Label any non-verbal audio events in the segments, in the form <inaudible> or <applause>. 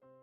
thôi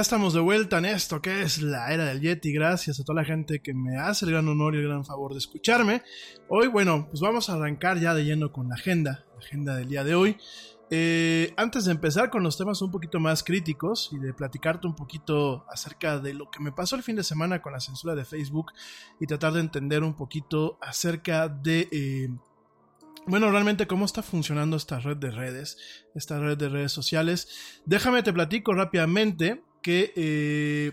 Ya estamos de vuelta en esto que es la era del Yeti. Gracias a toda la gente que me hace el gran honor y el gran favor de escucharme. Hoy, bueno, pues vamos a arrancar ya de lleno con la agenda, la agenda del día de hoy. Eh, antes de empezar con los temas un poquito más críticos y de platicarte un poquito acerca de lo que me pasó el fin de semana con la censura de Facebook y tratar de entender un poquito acerca de... Eh, bueno, realmente cómo está funcionando esta red de redes, esta red de redes sociales. Déjame te platico rápidamente que eh,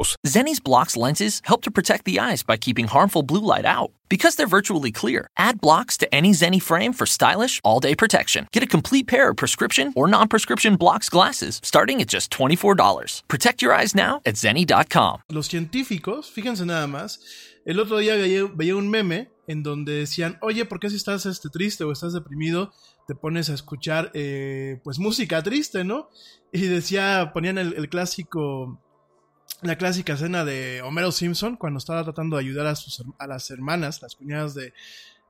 Zenni's blocks lenses help to protect the eyes by keeping harmful blue light out. Because they're virtually clear, add blocks to any Zenni frame for stylish, all day protection. Get a complete pair of prescription or non prescription blocks glasses starting at just $24. Protect your eyes now at Zenni.com. Los científicos, fíjense nada más, el otro día veía, veía, un meme en donde decían, oye, ¿por qué si estás este, triste o estás deprimido te pones a escuchar eh, pues música triste, ¿no? Y decía, ponían el, el clásico la clásica escena de Homero Simpson cuando estaba tratando de ayudar a, sus, a las hermanas, las cuñadas de,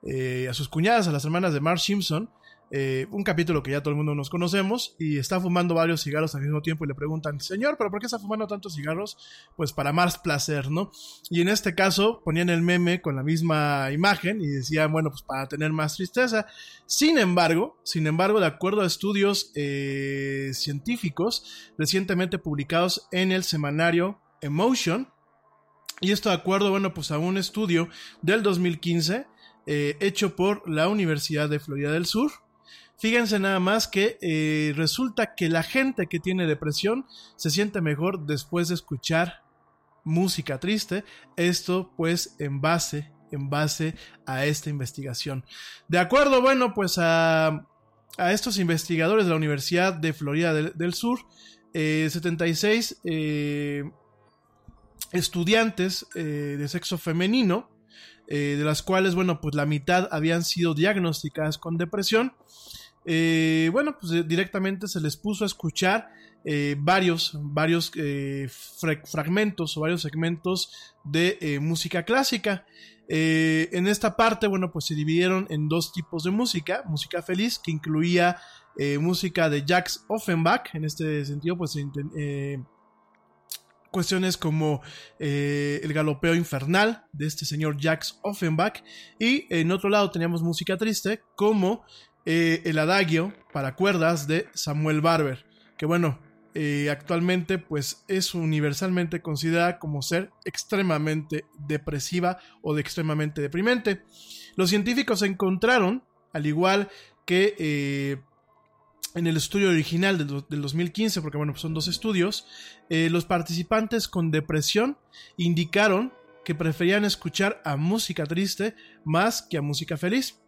eh, a sus cuñadas, a las hermanas de Mark Simpson, eh, un capítulo que ya todo el mundo nos conocemos, y está fumando varios cigarros al mismo tiempo y le preguntan, señor, ¿pero por qué está fumando tantos cigarros? Pues para más placer, ¿no? Y en este caso ponían el meme con la misma imagen y decían, bueno, pues para tener más tristeza. Sin embargo, sin embargo, de acuerdo a estudios eh, científicos recientemente publicados en el semanario Emotion, y esto de acuerdo, bueno, pues a un estudio del 2015 eh, hecho por la Universidad de Florida del Sur, Fíjense nada más que eh, resulta que la gente que tiene depresión se siente mejor después de escuchar música triste. Esto pues en base, en base a esta investigación. De acuerdo, bueno, pues a, a estos investigadores de la Universidad de Florida del, Sur, 76 eh, eh, estudiantes de sexo femenino, de las cuales, bueno, pues la mitad habían sido diagnosticadas con depresión. Eh, bueno, pues eh, directamente se les puso a escuchar eh, varios, varios fragmentos o varios segmentos de música clásica. en esta parte, bueno, pues se dividieron en dos tipos de música, música feliz, que incluía música de Jacques Offenbach, en este sentido, pues cuestiones como el galopeo infernal de este señor Jacques Offenbach. Y en otro lado teníamos música triste como eh, el adagio para cuerdas de Samuel Barber, que bueno, eh, actualmente pues es universalmente considerada como ser extremadamente depresiva o de extremadamente deprimente. Los científicos encontraron, al igual que eh, en el estudio original del, 2015, porque bueno, son dos estudios, los participantes con depresión indicaron que preferían escuchar a música triste más que a música feliz.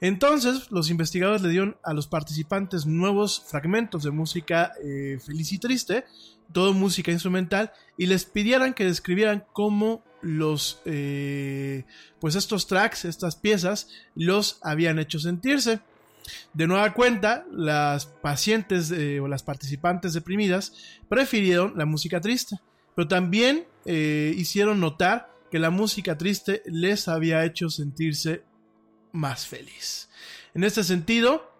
Entonces, los investigadores le dieron a los participantes nuevos fragmentos de música eh, feliz y triste, todo música instrumental, y les pidieran que describieran cómo los, eh, pues estos tracks, estas piezas, los habían hecho sentirse. De nueva cuenta, las pacientes eh, o las participantes deprimidas prefirieron la música triste, pero también hicieron notar que la música triste les había hecho sentirse más feliz. En este sentido,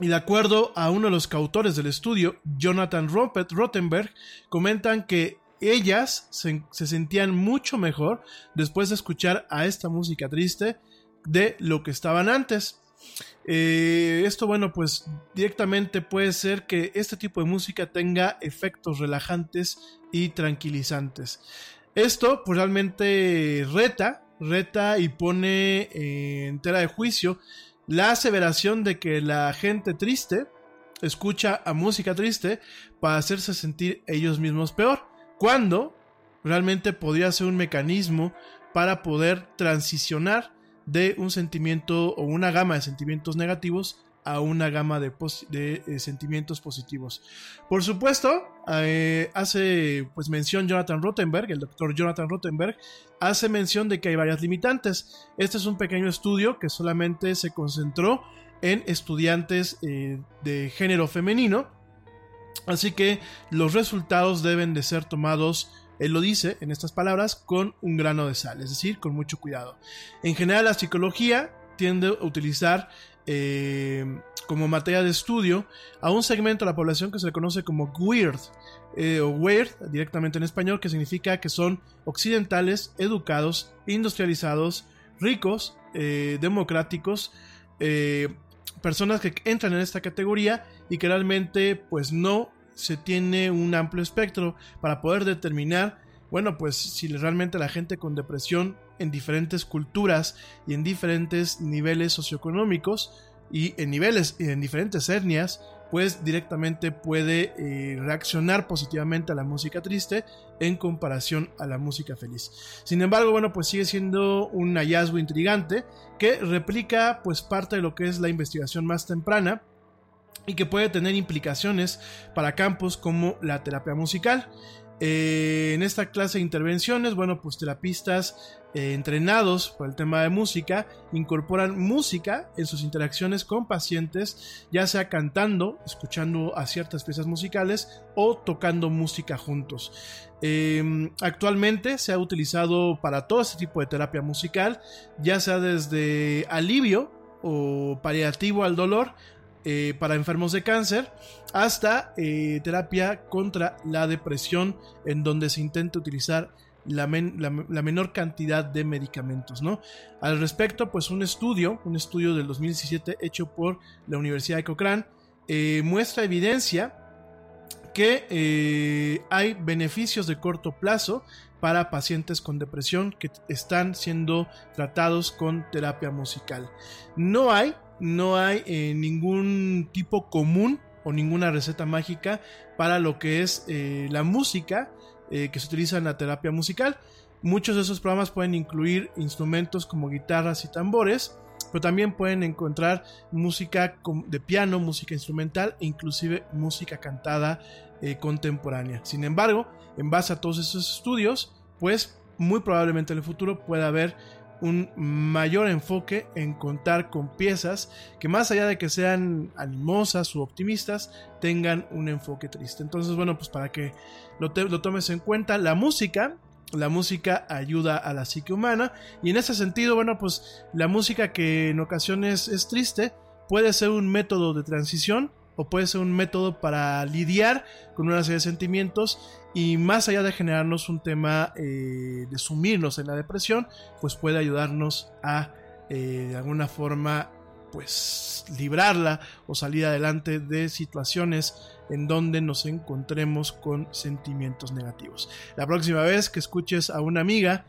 y de acuerdo a uno de los coautores del estudio, Jonathan Rottenberg, comentan que ellas se, sentían mucho mejor después de escuchar a esta música triste de lo que estaban antes. Eh, esto, bueno, pues directamente puede ser que este tipo de música tenga efectos relajantes y tranquilizantes. Esto pues realmente reta reta y pone en tela de juicio la aseveración de que la gente triste escucha a música triste para hacerse sentir ellos mismos peor, cuando realmente podría ser un mecanismo para poder transicionar de un sentimiento o una gama de sentimientos negativos a una gama de, eh, sentimientos positivos. Por supuesto, eh, hace pues mención Jonathan Rottenberg, el doctor Jonathan Rottenberg, hace mención de que hay varias limitantes. Este es un pequeño estudio que solamente se concentró en estudiantes eh, de género femenino, así que los resultados deben de ser tomados él lo dice en estas palabras con un grano de sal, es decir, con mucho cuidado. En general, la psicología tiende a utilizar eh, como materia de estudio a un segmento de la población que se le conoce como weird, eh, o weird directamente en español, que significa que son occidentales, educados, industrializados, ricos, eh, democráticos, personas que entran en esta categoría y que realmente pues no se tiene un amplio espectro para poder determinar, bueno, pues si realmente la gente con depresión en diferentes culturas y en diferentes niveles socioeconómicos y en niveles y en diferentes etnias, pues directamente puede eh, reaccionar positivamente a la música triste en comparación a la música feliz. Sin embargo, bueno, pues sigue siendo un hallazgo intrigante que replica pues parte de lo que es la investigación más temprana y que puede tener implicaciones para campos como la terapia musical. Eh, en esta clase de intervenciones, bueno, pues terapistas eh, entrenados por el tema de música incorporan música en sus interacciones con pacientes, ya sea cantando, escuchando a ciertas piezas musicales o tocando música juntos. Em, actualmente se ha utilizado para todo este tipo de terapia musical, ya sea desde alivio o paliativo al dolor eh, para enfermos de cáncer hasta eh, terapia contra la depresión en donde se intenta utilizar la, menor cantidad de medicamentos, ¿no? Al respecto, pues un estudio, un estudio del 2017 hecho por la Universidad de Cochrane, eh, muestra evidencia que hay beneficios de corto plazo para pacientes con depresión que están siendo tratados con terapia musical. No hay no hay eh, ningún tipo común o ninguna receta mágica para lo que es eh, la música eh, que se utiliza en la terapia musical. Muchos de esos programas pueden incluir instrumentos como guitarras y tambores, pero también pueden encontrar música de piano, música instrumental e inclusive música cantada contemporánea. Sin embargo, en base a todos esos estudios, pues muy probablemente en el futuro pueda haber un mayor enfoque en contar con piezas que más allá de que sean animosas u optimistas, tengan un enfoque triste. Entonces, bueno, pues para que lo, lo tomes en cuenta, la música la música ayuda a la psique humana y en ese sentido, bueno, pues la música que en ocasiones es triste puede ser un método de transición o puede ser un método para lidiar con una serie de sentimientos y más allá de generarnos un tema eh, de sumirnos en la depresión, pues puede ayudarnos a eh, de alguna forma pues librarla o salir adelante de situaciones en donde nos encontremos con sentimientos negativos. La próxima vez que escuches a una amiga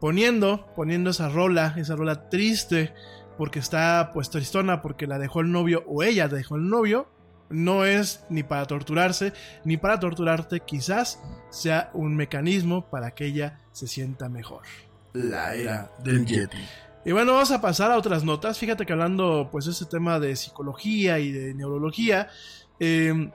poniendo, poniendo esa rola, esa rola triste, porque está pues tristona porque la dejó el novio o ella dejó el novio, no es ni para torturarse, ni para torturarte, quizás sea un mecanismo para que ella se sienta mejor. La era del Yeti. Y bueno, vamos a pasar a otras notas. Fíjate que hablando pues este tema de psicología y de neurología, em,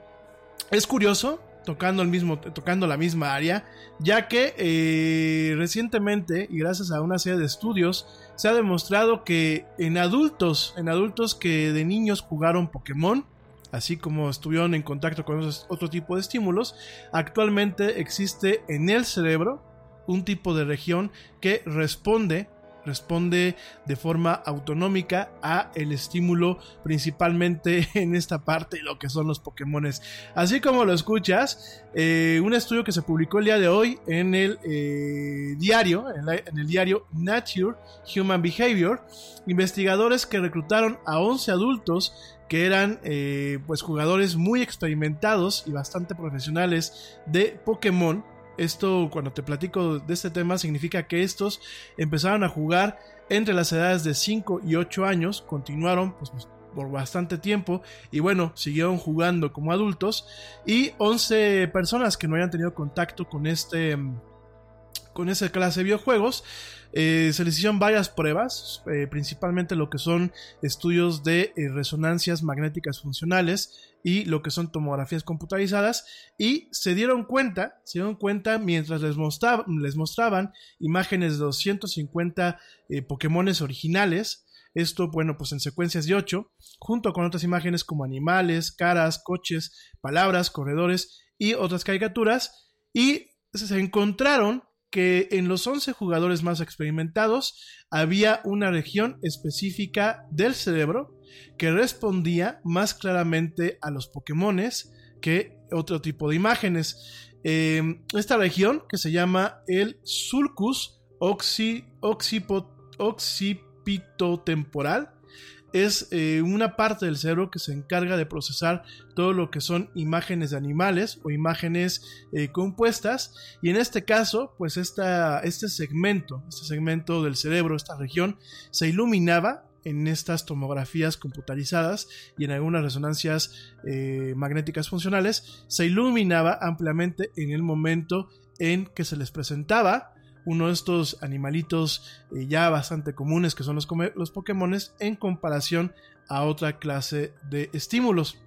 es curioso tocando el mismo, tocando la misma área, ya que eh, recientemente y gracias a una serie de estudios se ha demostrado que en adultos, en adultos que de niños jugaron Pokémon, así como estuvieron en contacto con otro tipo de estímulos, actualmente existe en el cerebro un tipo de región que responde responde de forma autonómica a el estímulo principalmente <laughs> en esta parte lo que son los Pokémones así como lo escuchas eh, un estudio que se publicó el día de hoy en el eh, diario en, el diario Nature Human Behavior investigadores que reclutaron a 11 adultos que eran eh, pues jugadores muy experimentados y bastante profesionales de Pokémon. Esto, cuando te platico de este tema, significa que estos empezaron a jugar entre las edades de 5 y 8 años, continuaron pues, por bastante tiempo y bueno, siguieron jugando como adultos y 11 personas que no hayan tenido contacto con este con esa clase de videojuegos Eh, se les hicieron varias pruebas, eh, principalmente lo que son estudios de eh, resonancias magnéticas funcionales y lo que son tomografías computarizadas. Y se dieron cuenta, se dieron cuenta mientras les, les mostraban imágenes de 250 eh, Pokémones originales, esto, bueno, pues en secuencias de 8, junto con otras imágenes como animales, caras, coches, palabras, corredores y otras caricaturas, y se encontraron que en los 11 jugadores más experimentados había una región específica del cerebro que respondía más claramente a los Pokémones que otro tipo de imágenes. Eh, esta región, que se llama el sulcus oxi, occipitotemporal, es eh, una parte del cerebro que se encarga de procesar todo lo que son imágenes de animales o imágenes eh, compuestas. Y en este caso pues esta, este segmento este segmento del cerebro esta región se iluminaba en estas tomografías computarizadas y en algunas resonancias eh, magnéticas funcionales. Se iluminaba ampliamente en el momento en que se les presentaba uno de estos animalitos eh, ya bastante comunes que son los, los en comparación a otra clase de estímulos.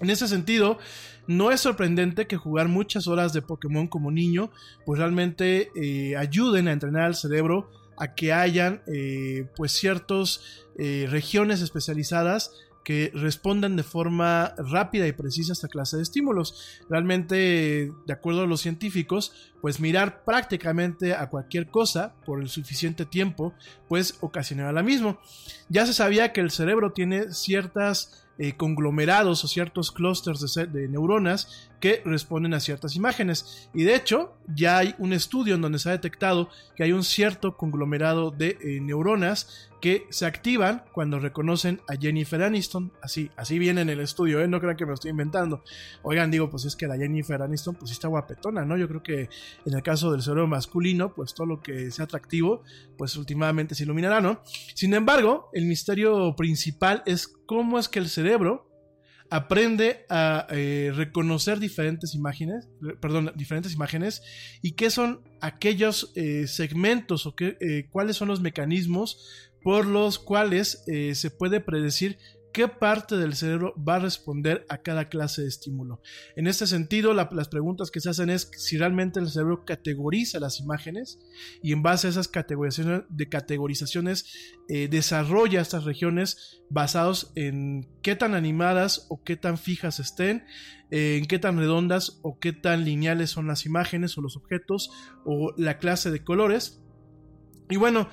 En ese sentido, no es sorprendente que jugar muchas horas de Pokémon como niño, pues realmente eh, ayuden a entrenar al cerebro a que hayan eh, pues ciertas regiones especializadas que respondan de forma rápida y precisa a esta clase de estímulos. Realmente, de acuerdo a los científicos, pues mirar prácticamente a cualquier cosa por el suficiente tiempo, pues ocasionará la misma. Ya se sabía que el cerebro tiene ciertas eh, conglomerados o ciertos clústeres de, neuronas que responden a ciertas imágenes. Y de hecho, ya hay un estudio en donde se ha detectado que hay un cierto conglomerado de eh, neuronas que se activan cuando reconocen a Jennifer Aniston. Así, así viene en el estudio, ¿eh? no crean que me lo estoy inventando. Oigan, digo, pues es que la Jennifer Aniston, pues está guapetona, ¿no? Yo creo que en el caso del cerebro masculino, pues todo lo que sea atractivo, pues últimamente se iluminará, ¿no? Sin embargo, el misterio principal es cómo es que el cerebro aprende a eh, reconocer diferentes imágenes, perdón, diferentes imágenes y qué son aquellos eh, segmentos o qué, cuáles son los mecanismos por los cuales eh, se puede predecir qué parte del cerebro va a responder a cada clase de estímulo. En este sentido, la- las preguntas que se hacen es si realmente el cerebro categoriza las imágenes y en base a esas categorizaciones, de categorizaciones eh, desarrolla estas regiones basados en qué tan animadas o qué tan fijas estén, eh, en qué tan redondas o qué tan lineales son las imágenes o los objetos o la clase de colores. Y bueno,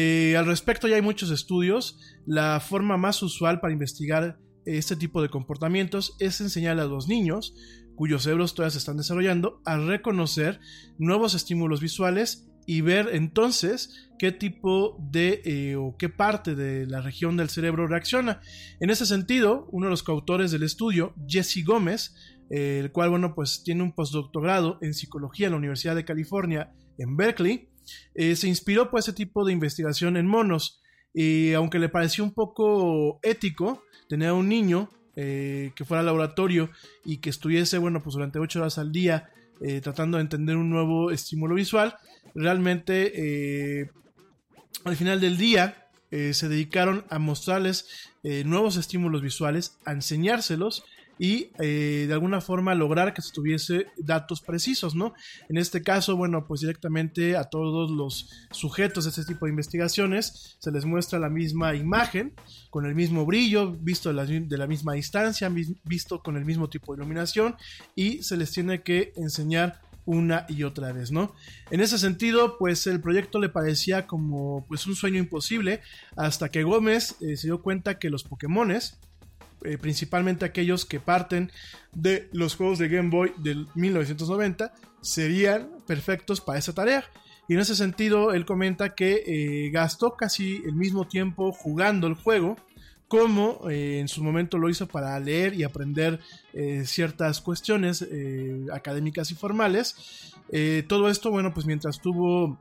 eh, al respecto ya hay muchos estudios. La forma más usual para investigar este tipo de comportamientos es enseñar a los niños, cuyos cerebros todavía se están desarrollando, a reconocer nuevos estímulos visuales y ver entonces qué tipo de eh, o qué parte de la región del cerebro reacciona. En ese sentido, uno de los coautores del estudio, Jesse Gómez, el cual, bueno, pues tiene un postdoctorado en psicología en la Universidad de California en Berkeley, eh, se inspiró por ese tipo de investigación en monos. Y aunque le pareció un poco ético tener a un niño eh, que fuera al laboratorio y que estuviese, bueno, pues durante 8 horas al día eh, tratando de entender un nuevo estímulo visual, realmente eh, al final del día eh, se dedicaron a mostrarles eh, nuevos estímulos visuales, a enseñárselos y eh, de alguna forma lograr que se tuviese datos precisos, ¿no? En este caso, bueno, pues directamente a todos los sujetos de este tipo de investigaciones se les muestra la misma imagen, con el mismo brillo, visto de la, misma distancia, visto con el mismo tipo de iluminación y se les tiene que enseñar una y otra vez, ¿no? En ese sentido, pues el proyecto le parecía como pues un sueño imposible hasta que Gómez eh, se dio cuenta que los Pokémones, eh, principalmente aquellos que parten de los juegos de Game Boy del 1990, serían perfectos para esa tarea. Y en ese sentido, él comenta que eh, gastó casi el mismo tiempo jugando el juego como eh, en su momento lo hizo para leer y aprender eh, ciertas cuestiones académicas y formales. Todo esto, bueno, pues mientras tuvo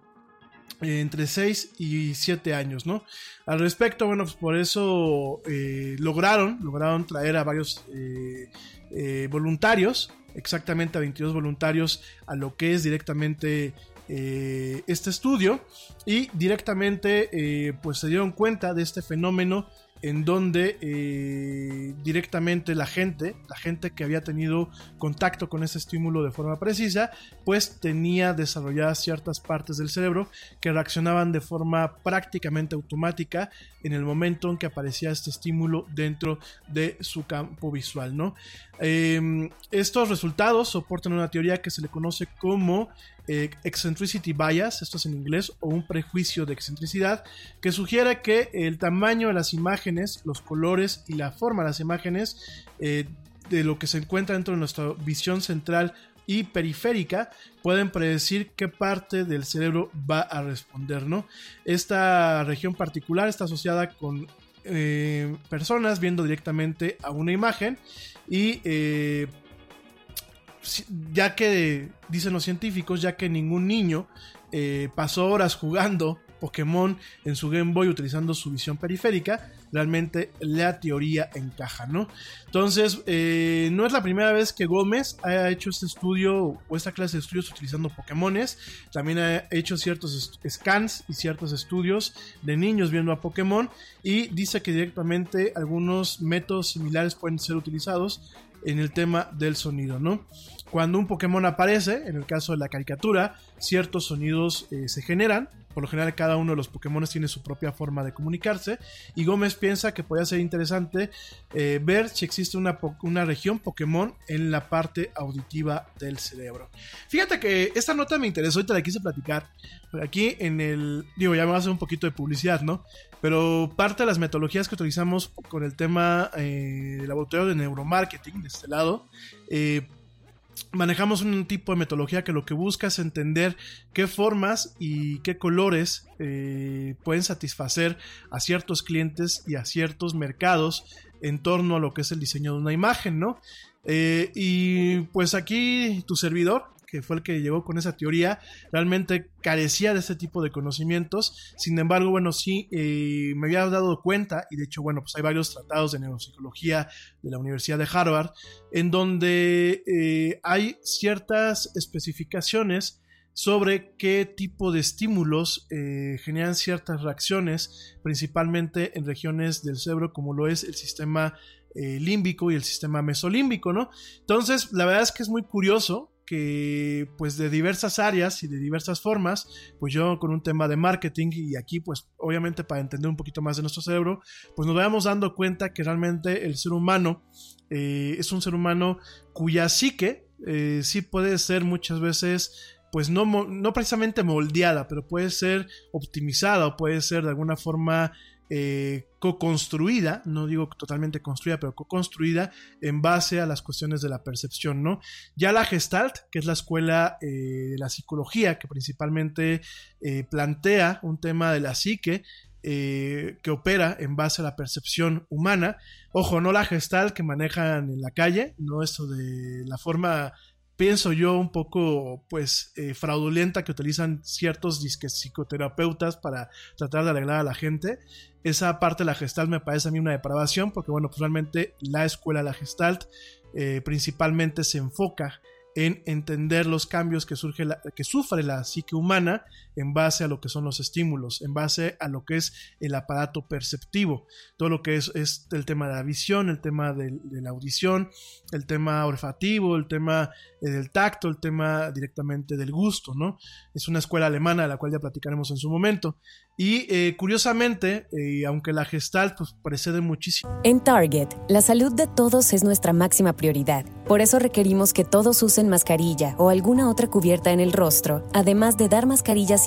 entre 6 y 7 años, ¿no? Al respecto, bueno, pues por eso eh, lograron, lograron traer a varios eh, eh, voluntarios, exactamente a 22 voluntarios, a lo que es directamente este estudio y directamente pues se dieron cuenta de este fenómeno en donde eh, directamente la gente, la gente que había tenido contacto con ese estímulo de forma precisa, pues tenía desarrolladas ciertas partes del cerebro que reaccionaban de forma prácticamente automática en el momento en que aparecía este estímulo dentro de su campo visual, ¿no? Em, estos resultados soportan una teoría que se le conoce como eh, eccentricity bias, esto es en inglés, o un prejuicio de excentricidad, que sugiere que el tamaño de las imágenes, los colores y la forma de las imágenes eh, de lo que se encuentra dentro de nuestra visión central y periférica pueden predecir qué parte del cerebro va a responder, ¿no? Esta región particular está asociada con eh, personas viendo directamente a una imagen y ya que, dicen los científicos, ya que ningún niño eh, pasó horas jugando Pokémon en su Game Boy utilizando su visión periférica, realmente la teoría encaja, ¿no? Entonces, eh, no es la primera vez que Gómez ha hecho este estudio o esta clase de estudios utilizando Pokémones, también ha hecho ciertos scans y ciertos estudios de niños viendo a Pokémon y dice que directamente algunos métodos similares pueden ser utilizados en el tema del sonido, ¿no? Cuando un Pokémon aparece, en el caso de la caricatura, ciertos sonidos eh, se generan. Por lo general, cada uno de los Pokémon tiene su propia forma de comunicarse. Y Gómez piensa que podría ser interesante eh, ver si existe una, región Pokémon en la parte auditiva del cerebro. Fíjate que esta nota me interesó y te la quise platicar. Aquí en el. Digo, ya me va a hacer un poquito de publicidad, ¿no? Pero parte de las metodologías que utilizamos con el tema eh, del laboratorio de neuromarketing, de este lado, eh, manejamos un tipo de metodología que lo que busca es entender qué formas y qué colores eh, pueden satisfacer a ciertos clientes y a ciertos mercados en torno a lo que es el diseño de una imagen, ¿no? Eh, y pues aquí tu servidor que fue el que llegó con esa teoría, realmente carecía de ese tipo de conocimientos. Sin embargo, bueno, sí eh, me había dado cuenta, y de hecho, bueno, pues hay varios tratados de neuropsicología de la Universidad de Harvard, en donde eh, hay ciertas especificaciones sobre qué tipo de estímulos eh, generan ciertas reacciones, principalmente en regiones del cerebro como lo es el sistema límbico y el sistema mesolímbico, ¿no? Entonces, la verdad es que es muy curioso que pues de diversas áreas y de diversas formas, pues yo con un tema de marketing y aquí pues obviamente para entender un poquito más de nuestro cerebro, pues nos vayamos dando cuenta que realmente el ser humano eh, es un ser humano cuya psique eh, sí puede ser muchas veces pues no, no precisamente moldeada, pero puede ser optimizada o puede ser de alguna forma eh, co-construida, no digo totalmente construida, pero co-construida en base a las cuestiones de la percepción, ¿no? Ya la Gestalt, que es la escuela eh, de la psicología, que principalmente eh, plantea un tema de la psique, que opera en base a la percepción humana. Ojo, no la gestal que manejan en la calle, no esto de la forma pienso yo, un poco, pues, eh, fraudulenta que utilizan ciertos disques psicoterapeutas para tratar de arreglar a la gente. Esa parte de la gestalt me parece a mí una depravación, porque, bueno, pues realmente la escuela de la gestalt eh, principalmente se enfoca en entender los cambios que, surge que sufre la psique humana en base a lo que son los estímulos, en base a lo que es el aparato perceptivo, todo lo que es, el tema de la visión, el tema de, la audición, el tema olfativo, el tema eh, del tacto, el tema directamente del gusto, ¿no? Es una escuela alemana de la cual ya platicaremos en su momento. Y eh, curiosamente, eh, aunque la gestal pues, precede muchísimo. En Target, la salud de todos es nuestra máxima prioridad. Por eso requerimos que todos usen mascarilla o alguna otra cubierta en el rostro, además de dar mascarillas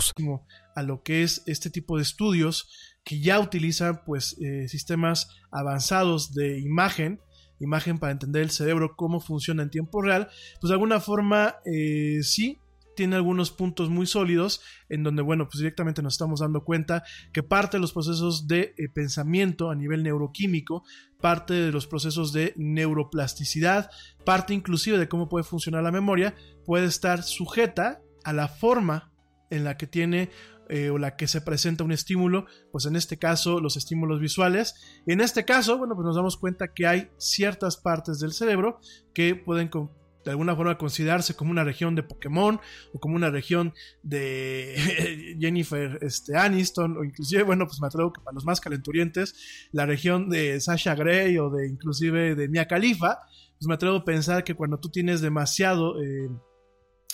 a lo que es este tipo de estudios que ya utilizan pues eh, sistemas avanzados de imagen imagen para entender el cerebro cómo funciona en tiempo real pues de alguna forma eh, sí tiene algunos puntos muy sólidos en donde, bueno, pues directamente nos estamos dando cuenta que parte de los procesos de eh, pensamiento a nivel neuroquímico, parte de los procesos de neuroplasticidad, parte inclusive de cómo puede funcionar la memoria, puede estar sujeta a la forma en la que tiene eh, o la que se presenta un estímulo, pues en este caso los estímulos visuales. En este caso, bueno, pues nos damos cuenta que hay ciertas partes del cerebro que pueden de alguna forma considerarse como una región de Pokémon o como una región de <laughs> Jennifer este, Aniston o inclusive, bueno, pues me atrevo que para los más calenturientes, la región de Sasha Grey o de inclusive de Mia Khalifa, pues me atrevo a pensar que cuando tú tienes demasiado... Eh,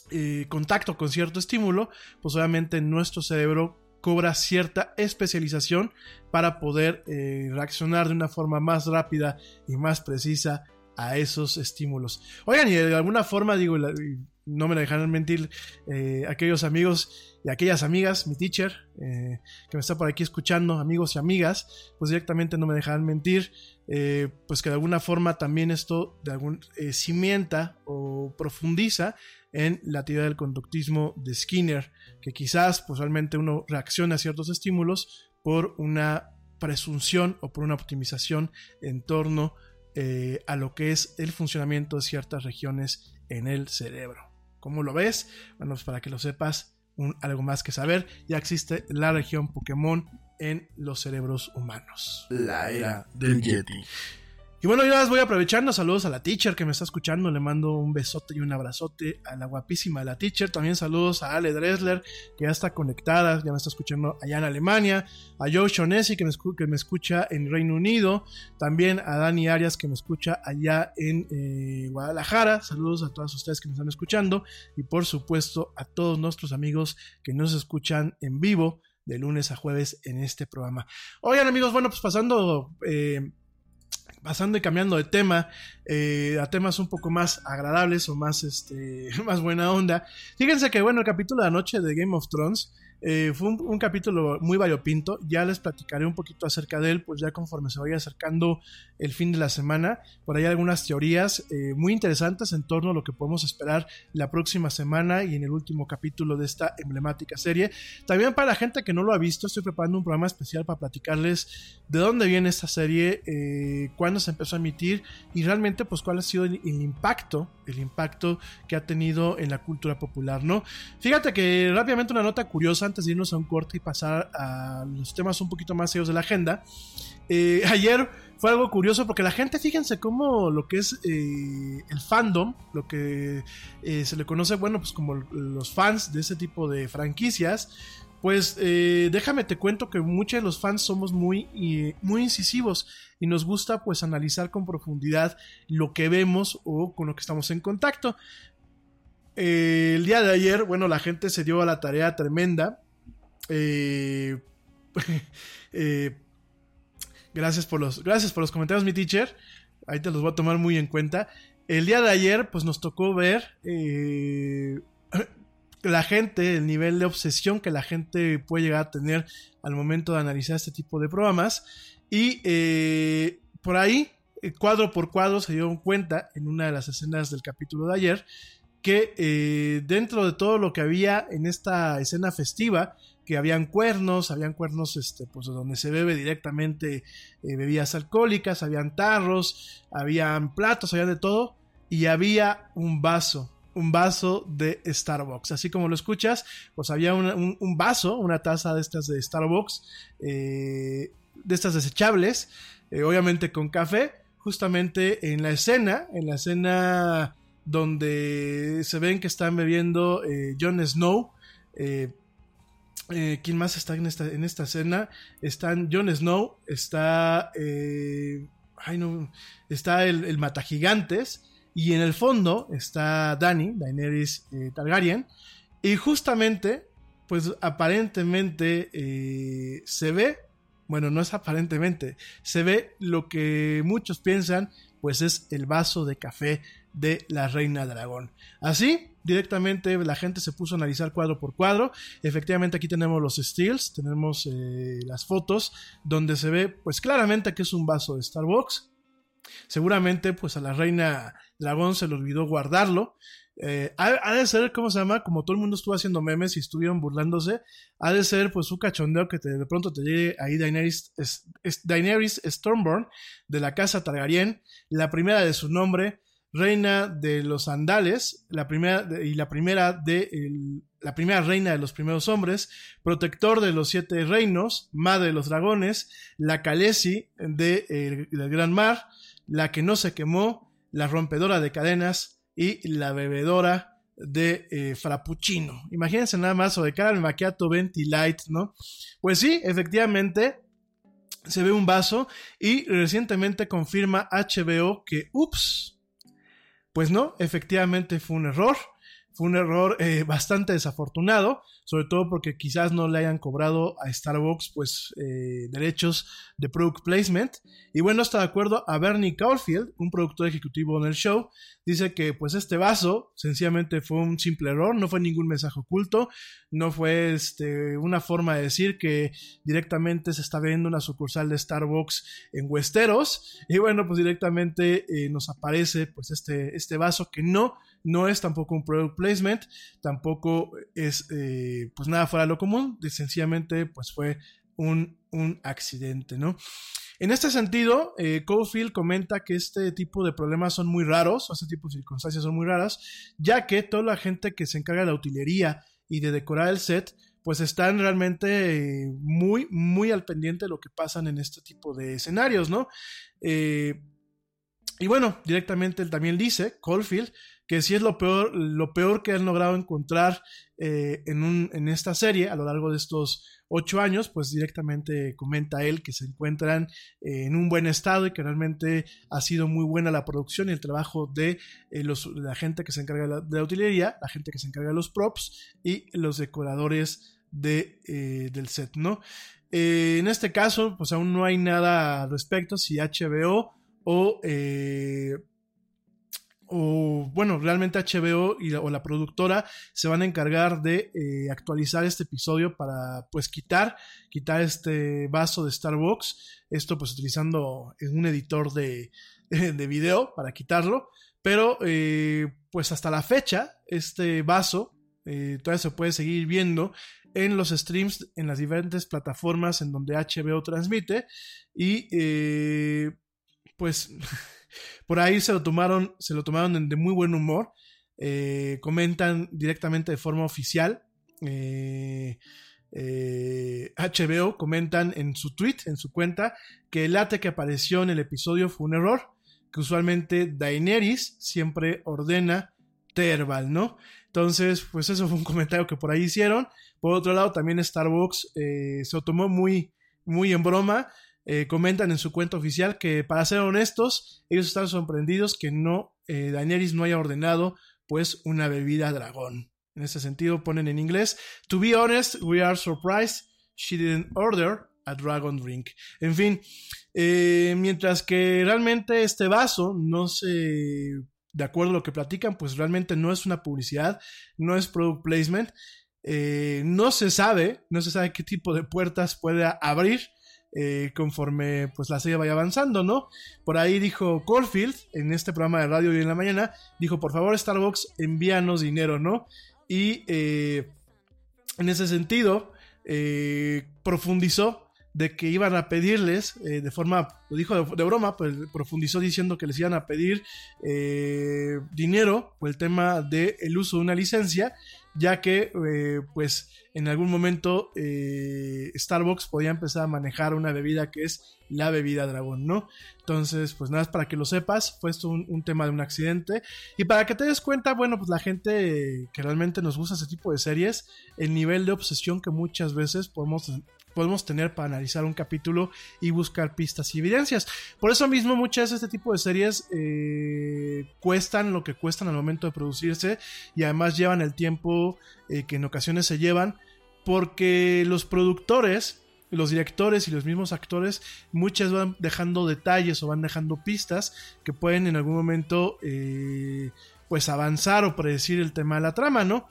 eh, contacto con cierto estímulo, pues obviamente nuestro cerebro cobra cierta especialización para poder eh, reaccionar de una forma más rápida y más precisa a esos estímulos. Oigan, y de alguna forma, digo, no me dejarán mentir eh, aquellos amigos y aquellas amigas, mi teacher, que me está por aquí escuchando, amigos y amigas, pues directamente no me dejarán mentir, pues que de alguna forma también esto de algún, cimienta o profundiza en la teoría del conductismo de Skinner, que quizás realmente uno reacciona a ciertos estímulos por una presunción o por una optimización en torno eh, a lo que es el funcionamiento de ciertas regiones en el cerebro. ¿Cómo lo ves? Bueno, pues para que lo sepas, algo más que saber, ya existe la región Pokémon en los cerebros humanos. La era del Yeti. Y bueno, yo las voy aprovechando. Saludos a la teacher que me está escuchando. Le mando un besote y un abrazote a la guapísima la teacher. También saludos a Ale Dresler, que ya está conectada, ya me está escuchando allá en Alemania. A Joe Shonesi, que me, que me escucha en Reino Unido. También a Dani Arias, que me escucha allá en eh, Guadalajara. Saludos a todas ustedes que me están escuchando. Y por supuesto a todos nuestros amigos que nos escuchan en vivo de lunes a jueves en este programa. Oigan amigos, bueno, pues pasando... Eh, pasando y cambiando de tema eh, a temas un poco más agradables o más, este, <laughs> más buena onda. Fíjense que, bueno, el capítulo de anoche de Game of Thrones eh, fue un, capítulo muy variopinto. Ya les platicaré un poquito acerca de él, pues ya conforme se vaya acercando el fin de la semana. Por ahí algunas teorías eh, muy interesantes en torno a lo que podemos esperar la próxima semana y en el último capítulo de esta emblemática serie. También para la gente que no lo ha visto, estoy preparando un programa especial para platicarles de dónde viene esta serie, eh, cuándo se empezó a emitir y realmente pues cuál ha sido el, el impacto, el impacto que ha tenido en la cultura popular, ¿no? Fíjate que rápidamente una nota curiosa antes de irnos a un corte y pasar a los temas un poquito más serios de la agenda. Eh, <laughs> ayer fue algo curioso porque la gente, fíjense cómo lo que es eh, el fandom, lo que eh, se le conoce, bueno, pues como los fans de ese tipo de franquicias, pues déjame te cuento que muchos de los fans somos muy, muy incisivos y nos gusta pues analizar con profundidad lo que vemos o con lo que estamos en contacto. El día de ayer, bueno, la gente se dio a la tarea tremenda. <laughs> Eh, eh, gracias, por los, gracias por los comentarios, mi teacher. Ahí te los voy a tomar muy en cuenta. El día de ayer, pues nos tocó ver <clears throat> la gente, el nivel de obsesión que la gente puede llegar a tener al momento de analizar este tipo de programas. Y por ahí, cuadro por cuadro, se dieron cuenta en una de las escenas del capítulo de ayer que eh, dentro de todo lo que había en esta escena festiva, que habían cuernos, habían cuernos este, pues, donde se bebe directamente eh, bebidas alcohólicas, habían tarros, habían platos, había de todo, y había un vaso, un vaso de Starbucks. Así como lo escuchas, pues había un, vaso, una taza de estas de Starbucks, eh, de estas desechables, obviamente con café, justamente en la escena, en la escena donde se ven que están bebiendo eh, Jon Snow, eh, eh, ¿Quién más está en esta, en esta escena? Están Jon Snow, está. eh, ay, no. Está el, el Matagigantes. Y en el fondo está Dani, Daenerys eh, Targaryen. Y justamente, pues aparentemente eh, se ve. Bueno, no es aparentemente. Se ve lo que muchos piensan, pues es el vaso de café de la Reina Dragón. Así, directamente la gente se puso a analizar cuadro por cuadro. Efectivamente aquí tenemos los steals, tenemos eh, las fotos donde se ve pues claramente que es un vaso de Starbucks. Seguramente pues a la Reina Dragón se le olvidó guardarlo. Eh, ha, de ser, ¿cómo se llama? Como todo el mundo estuvo haciendo memes y estuvieron burlándose, ha de ser pues un cachondeo que de pronto te llegue ahí Daenerys, Daenerys Stormborn de la casa Targaryen, la primera de su nombre, reina de los Andales, la primera y la primera de la primera reina de los primeros hombres, protector de los siete reinos, madre de los dragones, la Khaleesi de, del Gran Mar, la que no se quemó, la rompedora de cadenas y la bebedora de eh, frappuccino. Imagínense nada más o de cara al macchiato venti light, ¿no? Pues sí, efectivamente se ve un vaso y recientemente confirma HBO que, ups, pues no, efectivamente fue un error. Fue un error eh, bastante desafortunado, sobre todo porque quizás no le hayan cobrado a Starbucks pues eh, derechos de product placement. Y bueno, está de acuerdo a Bernie Caulfield, un productor ejecutivo en el show, dice que pues este vaso sencillamente fue un simple error, no fue ningún mensaje oculto, no fue este, una forma de decir que directamente se está viendo una sucursal de Starbucks en Westeros. Y bueno, pues directamente eh, nos aparece pues este, este vaso que no no es tampoco un product placement, tampoco es eh, pues nada fuera de lo común, sencillamente pues fue un, un accidente, ¿no? En este sentido, eh, comenta que este tipo de problemas son muy raros, o este tipo de circunstancias son muy raras, ya que toda la gente que se encarga de la utilería y de decorar el set, pues están realmente eh, muy, muy al pendiente de lo que pasan en este tipo de escenarios, ¿no? Eh, y bueno, directamente él también dice, Caulfield, que si es lo peor, lo peor que han logrado encontrar eh, en, un, en esta serie a lo largo de estos ocho años, pues directamente comenta él que se encuentran eh, en un buen estado y que realmente ha sido muy buena la producción y el trabajo de eh, los, la gente que se encarga de la, la, utilería, la gente que se encarga de los props y los decoradores de, eh, del set, ¿no? en este caso, pues aún no hay nada al respecto si HBO o o bueno, realmente HBO y, o la productora se van a encargar de eh, actualizar este episodio para pues quitar, quitar este vaso de Starbucks, esto pues utilizando un editor de, <laughs> de video para quitarlo, pero eh, pues hasta la fecha este vaso eh, todavía se puede seguir viendo en los streams en las diferentes plataformas en donde HBO transmite. Y pues <laughs> Por ahí se lo tomaron, se lo tomaron de muy buen humor. Eh, comentan directamente de forma oficial. Eh, eh, HBO comentan en su tweet, en su cuenta, que el late que apareció en el episodio fue un error. Que usualmente Daenerys siempre ordena Terval, ¿no? Entonces, pues eso fue un comentario que por ahí hicieron. Por otro lado, también Starbucks se lo tomó muy, muy en broma eh, comentan en su cuenta oficial que, para ser honestos, ellos están sorprendidos que no, eh, Daenerys no haya ordenado, pues, una bebida dragón. En ese sentido, ponen en inglés, To be honest, we are surprised she didn't order a dragon drink. En fin, eh, mientras que realmente este vaso no se de acuerdo a lo que platican, pues realmente no es una publicidad, no es product placement. Eh, no se sabe, no se sabe qué tipo de puertas puede abrir eh, conforme pues la serie vaya avanzando, ¿no? Por ahí dijo Caulfield en este programa de radio hoy en la mañana, dijo, por favor Starbucks, envíanos dinero, ¿no? Y eh, en ese sentido, eh, profundizó de que iban a pedirles, eh, de forma, lo dijo de, de, broma, pues profundizó diciendo que les iban a pedir eh, dinero por el tema del el uso de una licencia, ya que eh, pues en algún momento eh, Starbucks podía empezar a manejar una bebida que es la bebida dragón, ¿no? Entonces, pues nada, para que lo sepas, fue esto un, un, tema de un accidente. Y para que te des cuenta, bueno, pues la gente que realmente nos gusta ese tipo de series, el nivel de obsesión que muchas veces podemos podemos tener para analizar un capítulo y buscar pistas y evidencias. Por eso mismo muchas de este tipo de series eh, cuestan lo que cuestan al momento de producirse y además llevan el tiempo eh, que en ocasiones se llevan porque los productores los directores y los mismos actores muchas van dejando detalles o van dejando pistas que pueden en algún momento eh, pues avanzar o predecir el tema de la trama, ¿no?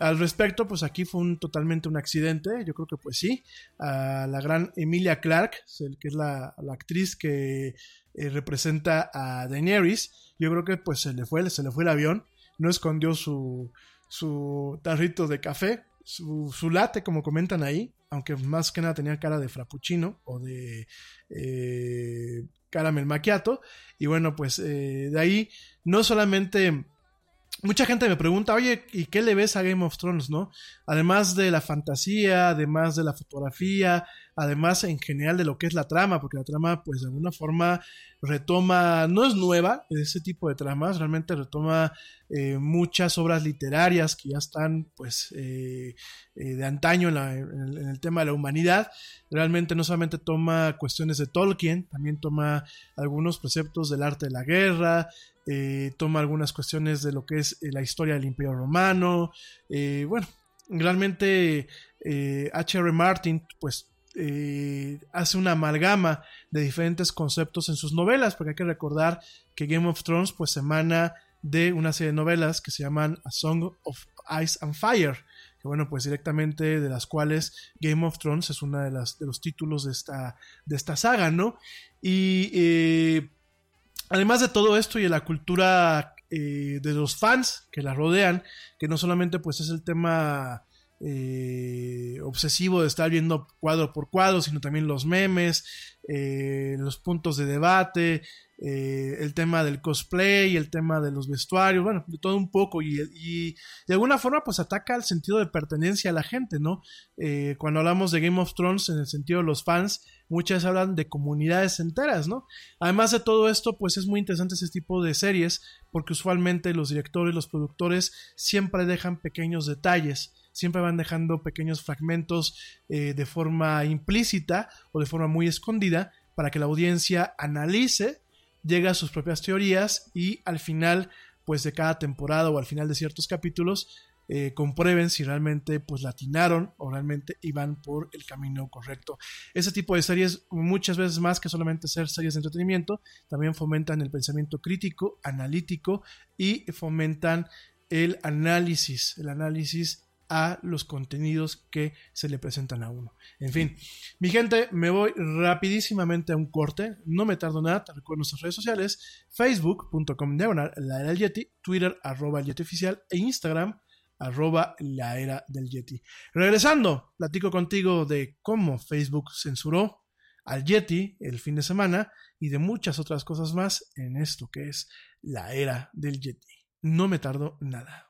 Al respecto, pues aquí fue un, totalmente un accidente, yo creo que pues sí, a la gran Emilia Clark, que es la, actriz que eh, representa a Daenerys, yo creo que pues se le fue, se le fue el avión, no escondió su, su tarrito de café, su, su latte, como comentan ahí, aunque más que nada tenía cara de frappuccino o de eh, caramel macchiato, y bueno, pues eh, de ahí no solamente mucha gente me pregunta, oye, ¿y qué le ves a Game of Thrones, no? Además de la fantasía, además de la fotografía, además en general de lo que es la trama, porque la trama, pues de alguna forma retoma, no es nueva, ese tipo de tramas, realmente retoma eh, muchas obras literarias que ya están, pues, eh, eh, de antaño en, la, en, en, el, tema de la humanidad. Realmente no solamente toma cuestiones de Tolkien, también toma algunos preceptos del arte de la guerra, eh, toma algunas cuestiones de lo que es eh, la historia del Imperio Romano. Eh, bueno, realmente H.R. Martin, pues, hace una amalgama de diferentes conceptos en sus novelas, porque hay que recordar que Game of Thrones, pues, emana de una serie de novelas que se llaman A Song of Ice and Fire, que bueno, pues directamente de las cuales Game of Thrones es uno de, de los títulos de esta, de esta saga, ¿no? Y eh, además de todo esto y de la cultura eh, de los fans que la rodean, que no solamente pues es el tema eh, obsesivo de estar viendo cuadro por cuadro, sino también los memes, eh, los puntos de debate, eh, el tema del cosplay, el tema de los vestuarios, bueno, de todo un poco y, y de alguna forma pues ataca el sentido de pertenencia a la gente, ¿no? Eh, cuando hablamos de Game of Thrones en el sentido de los fans, muchas hablan de comunidades enteras, ¿no? Además de todo esto, pues es muy interesante ese tipo de series porque usualmente los directores, los productores siempre dejan pequeños detalles siempre van dejando pequeños fragmentos eh, de forma implícita o de forma muy escondida para que la audiencia analice, llegue a sus propias teorías y al final pues de cada temporada o al final de ciertos capítulos eh, comprueben si realmente pues latinaron o realmente iban por el camino correcto. Ese tipo de series muchas veces más que solamente ser series de entretenimiento, también fomentan el pensamiento crítico, analítico y fomentan el análisis, el análisis a los contenidos que se le presentan a uno. En fin, mi gente, me voy rapidísimamente a un corte, no me tardo nada, te recuerdo nuestras redes sociales, facebook.com diagonal la era del Yeti, twitter arroba el Yeti oficial e instagram arroba la era del Yeti. Regresando, platico contigo de cómo Facebook censuró al Yeti el fin de semana y de muchas otras cosas más en esto que es la era del Yeti. No me tardo nada.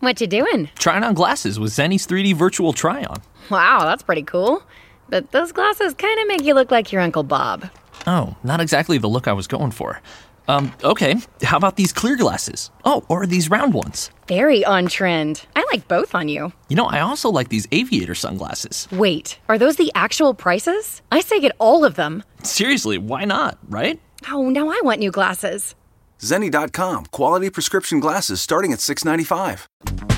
What you doing? Trying on glasses with Zenny's 3D virtual try on. Wow, that's pretty cool. But those glasses kind of make you look like your Uncle Bob. Oh, not exactly the look I was going for. Um, okay, how about these clear glasses? Oh, or these round ones? Very on trend. I like both on you. You know, I also like these aviator sunglasses. Wait, are those the actual prices? I say get all of them. Seriously, why not, right? Oh, now I want new glasses. Zenni.com, quality prescription glasses starting at $6.95.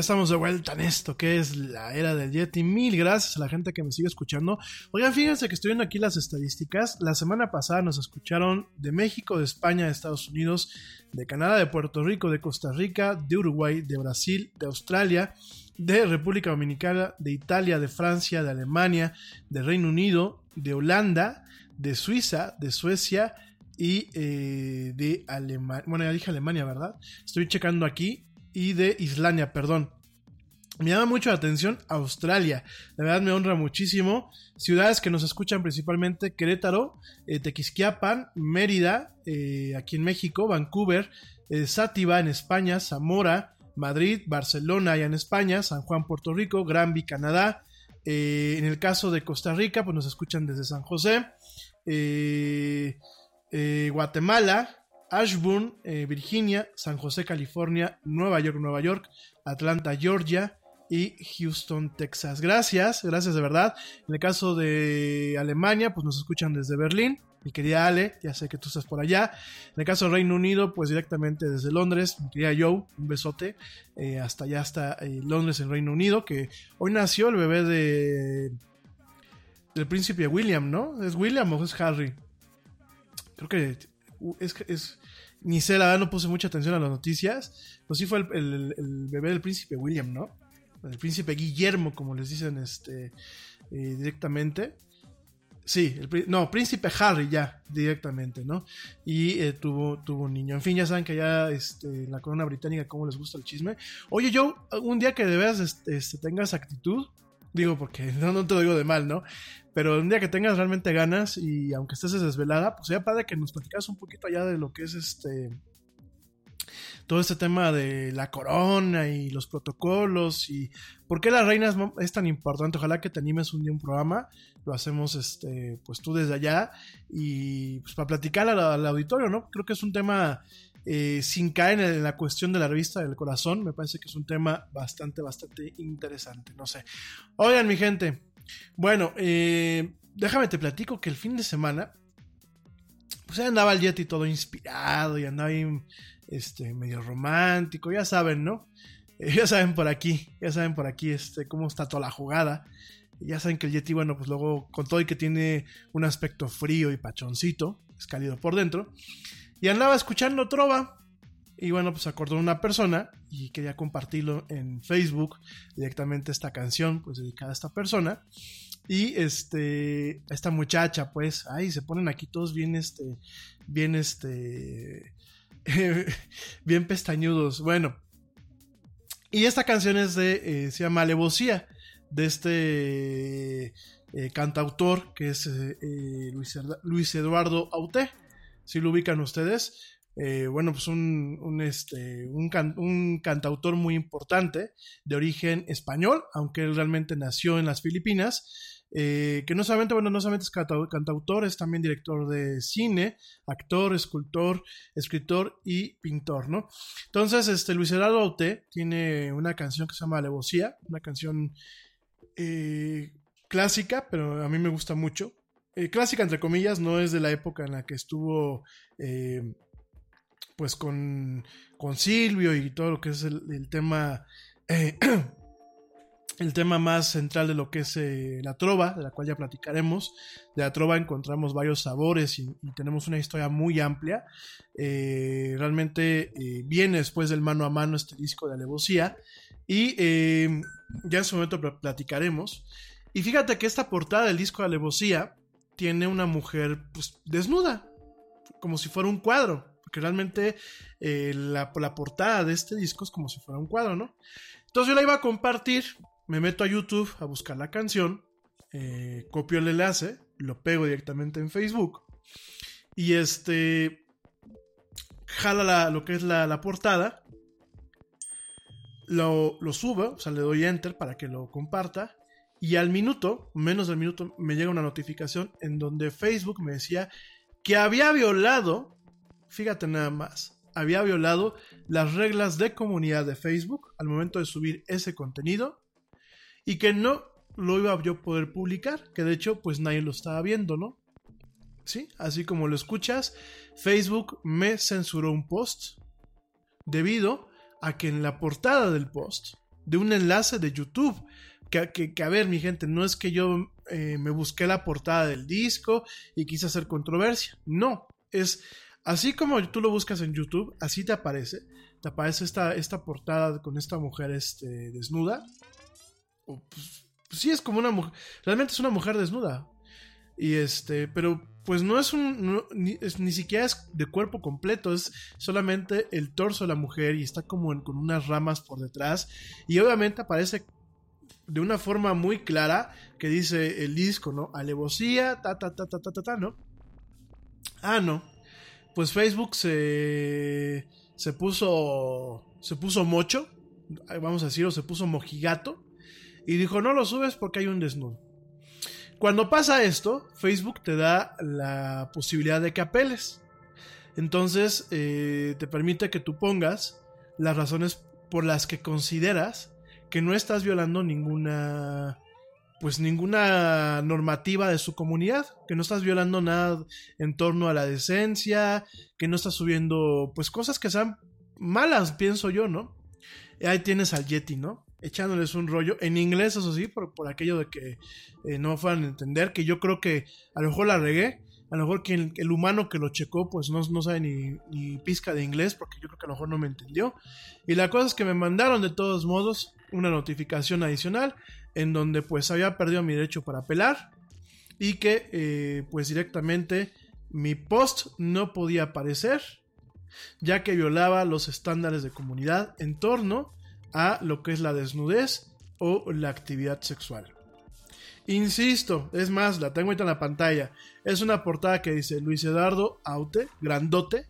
Ya estamos de vuelta en esto, que es la era del Yeti. Mil gracias a la gente que me sigue escuchando. Oigan, fíjense que estoy viendo aquí las estadísticas. La semana pasada nos escucharon de México, de España, de Estados Unidos, de Canadá, de Puerto Rico, de Costa Rica, de Uruguay, de Brasil, de Australia, de República Dominicana, de Italia, de Francia, de Alemania, de Reino Unido, de Holanda, de Suiza, de Suecia y eh, de Alemania. Bueno, ya dije Alemania, ¿verdad? Estoy checando aquí y de Islandia, perdón. Me llama mucho la atención Australia. La verdad me honra muchísimo. Ciudades que nos escuchan principalmente Querétaro, eh, Tequisquiapan, Mérida, eh, aquí en México, Vancouver, eh, Sátiva en España, Zamora, Madrid, Barcelona allá en España, San Juan, Puerto Rico, Granby, Canadá. Eh, en el caso de Costa Rica, pues nos escuchan desde San José, Guatemala, Ashburn, eh, Virginia, San José, California, Nueva York, Nueva York, Atlanta, Georgia y Houston, Texas. Gracias, gracias de verdad. En el caso de Alemania, pues nos escuchan desde Berlín. Mi querida Ale, ya sé que tú estás por allá. En el caso del Reino Unido, pues directamente desde Londres. Mi querida Joe, un besote. Eh, hasta allá, hasta eh, Londres, en Reino Unido. Que hoy nació el bebé de del príncipe William, ¿no? ¿Es William o es Harry? Creo que es, es ni sé, la verdad no puse mucha atención a las noticias, pero sí fue el, el- bebé del príncipe William, ¿no? El príncipe Guillermo, como les dicen este, eh, directamente. Sí, el no, Príncipe Harry ya, directamente, ¿no? Y eh, tuvo, tuvo un niño. En fin, ya saben que ya este, la corona británica, cómo les gusta el chisme. Oye, yo, un día que de veras este, este, tengas actitud, digo porque <laughs> no, no te lo digo de mal, ¿no? Pero un día que tengas realmente ganas y aunque estés desvelada, pues sería padre que nos platicas un poquito allá de lo que es este todo este tema de la corona y los protocolos y por qué la reina es, tan importante. Ojalá que te animes un día un programa, lo hacemos este, pues tú desde allá y pues para platicar al, al auditorio, ¿no? Creo que es un tema eh, sin caer en la cuestión de la revista del corazón, me parece que es un tema bastante, bastante interesante, no sé. Oigan, mi gente, bueno, eh, déjame te platico que el fin de semana pues andaba el Yeti todo inspirado y andaba ahí este, medio romántico, ya saben, ¿no? <laughs> Ya saben por aquí, ya saben por aquí este, cómo está toda la jugada. Ya saben que el Yeti, bueno, pues luego con todo y que tiene un aspecto frío y pachoncito, es cálido por dentro, y andaba escuchando trova. Y bueno, pues acordó una persona y quería compartirlo en Facebook directamente esta canción, pues dedicada a esta persona. Y este, esta muchacha, pues, ay, se ponen aquí todos bien, este, bien, este, <laughs> bien pestañudos. Bueno, y esta canción es de, eh, se llama Alevosía, de este eh, cantautor que es eh, Luis, Luis Eduardo Auté, si lo ubican ustedes. Eh, bueno, pues un, un, este, un, un cantautor muy importante de origen español, aunque él realmente nació en las Filipinas. eh, que no solamente, bueno, no solamente es cantau- cantautor, es también director de cine, actor, escultor, escritor y pintor, ¿no? Entonces, este, Luis Eduardo Auté tiene una canción que se llama Alevosía, una canción eh, clásica, pero a mí me gusta mucho. Clásica, entre comillas, no es de la época en la que estuvo, pues, con, con Silvio y todo lo que es el, tema, eh, <clears throat> el tema más central de lo que es eh, la trova, de la cual ya platicaremos. De la trova encontramos varios sabores y, tenemos una historia muy amplia. Eh, realmente viene después del mano a mano este disco de Alevosía. Y ya en su momento pl- platicaremos. Y fíjate que esta portada del disco de Alevosía tiene una mujer pues, desnuda, como si fuera un cuadro. Porque realmente eh, la, la portada de este disco es como si fuera un cuadro, ¿no? Entonces yo la iba a compartir, me meto a YouTube a buscar la canción, eh, copio el enlace, lo pego directamente en Facebook y este jala la- lo que es la, la portada, lo, lo subo, o sea, le doy enter para que lo comparta y al minuto, menos del minuto, me llega una notificación en donde Facebook me decía que había violado, fíjate nada más, había violado las reglas de comunidad de Facebook al momento de subir ese contenido y que no lo iba yo a poder publicar, que de hecho pues nadie lo estaba viendo, ¿no? Sí, así como lo escuchas, Facebook me censuró un post debido a que en la portada del post de un enlace de YouTube, que, a ver mi gente, no es que yo eh, me busqué la portada del disco y quise hacer controversia, no, es así como tú lo buscas en YouTube, así te aparece, te aparece esta, esta portada con esta mujer este, desnuda, o, pues, sí es como una mujer, realmente es una mujer desnuda, y este, pero pues no es un, ni, siquiera es de cuerpo completo, es solamente el torso de la mujer y está como con unas ramas por detrás. Y obviamente aparece de una forma muy clara que dice el disco, ¿no? Alevosía, ta, ta, ta, ta, ta, ta, ta, ¿no? Ah, no. Pues Facebook se, se puso, se puso mocho, vamos a decirlo, se puso mojigato y dijo, no lo subes porque hay un desnudo. Cuando pasa esto, Facebook te da la posibilidad de que apeles. Entonces, eh, te permite que tú pongas las razones por las que consideras que no estás violando ninguna pues ninguna normativa de su comunidad, que no estás violando nada en torno a la decencia, que no estás subiendo pues cosas que sean malas, pienso yo, ¿no? Y ahí tienes al Yeti, ¿no? Echándoles un rollo, en inglés, eso sí, por, por aquello de que eh, no fueran a entender, que yo creo que a lo mejor la regué, a lo mejor que el, el humano que lo checó, pues no, no sabe ni, ni pizca de inglés, porque yo creo que a lo mejor no me entendió. Y la cosa es que me mandaron de todos modos una notificación adicional, en donde pues había perdido mi derecho para apelar. y que eh, pues directamente mi post no podía aparecer ya que violaba los estándares de comunidad en torno a lo que es la desnudez o la actividad sexual. Insisto, es más, la tengo ahorita en la pantalla. Es una portada que dice Luis Eduardo Aute, grandote.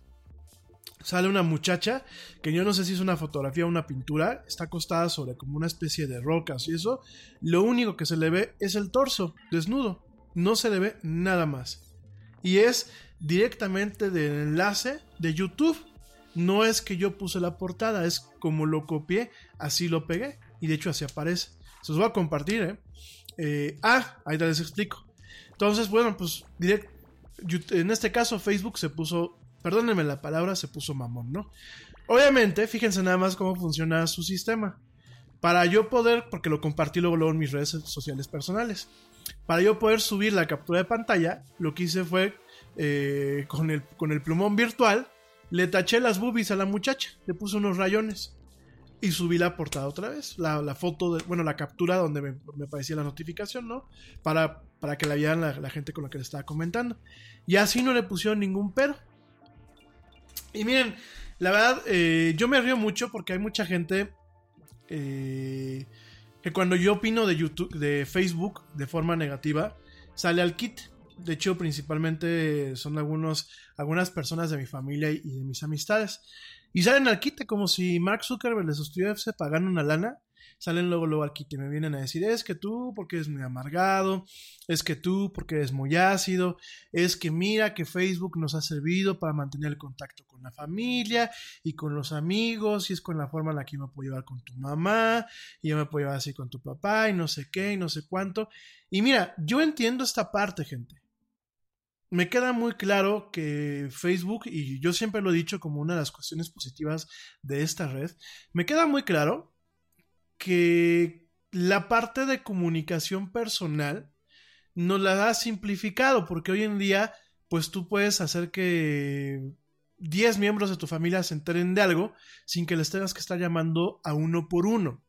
Sale una muchacha que yo no sé si es una fotografía o una pintura. Está acostada sobre como una especie de rocas y eso. Lo único que se le ve es el torso, desnudo. No se le ve nada más. Y es directamente del enlace de YouTube. No es que yo puse la portada, es como lo copié, así lo pegué. Y de hecho así aparece. Se los voy a compartir, ¿eh? eh ah, ahí les explico. Entonces, bueno, pues direct, en este caso Facebook se puso, perdónenme la palabra, se puso mamón, ¿no? Obviamente, fíjense nada más cómo funciona su sistema. Para yo poder, porque lo compartí luego, luego en mis redes sociales personales, para yo poder subir la captura de pantalla, lo que hice fue eh, con, el, con el plumón virtual, le taché las boobies a la muchacha, le puse unos rayones y subí la portada otra vez, la, foto, de, bueno, la captura donde me, me, aparecía la notificación, ¿no? Para, para que la vieran la, gente con la que le estaba comentando. Y así no le pusieron ningún pero. Y miren, la verdad, eh, yo me río mucho porque hay mucha gente eh, que cuando yo opino de YouTube, de Facebook de forma negativa, sale al kit de hecho, principalmente son algunos, algunas personas de mi familia y de mis amistades. Y salen al quite como si Mark Zuckerberg les estuviese pagando una lana. Salen luego, luego quite y me vienen a decir, es que tú porque eres muy amargado, es que tú porque eres muy ácido, es que mira que Facebook nos ha servido para mantener el contacto con la familia y con los amigos, y es con la forma en la que yo me puedo llevar con tu mamá, y yo me puedo llevar así con tu papá, y no sé qué, y no sé cuánto. Y mira, yo entiendo esta parte, gente me queda muy claro que Facebook, y yo siempre lo he dicho como una de las cuestiones positivas de esta red, me queda muy claro que la parte de comunicación personal nos la ha simplificado, porque hoy en día, pues tú puedes hacer que 10 miembros de tu familia se enteren de algo sin que les tengas que estar llamando a uno por uno.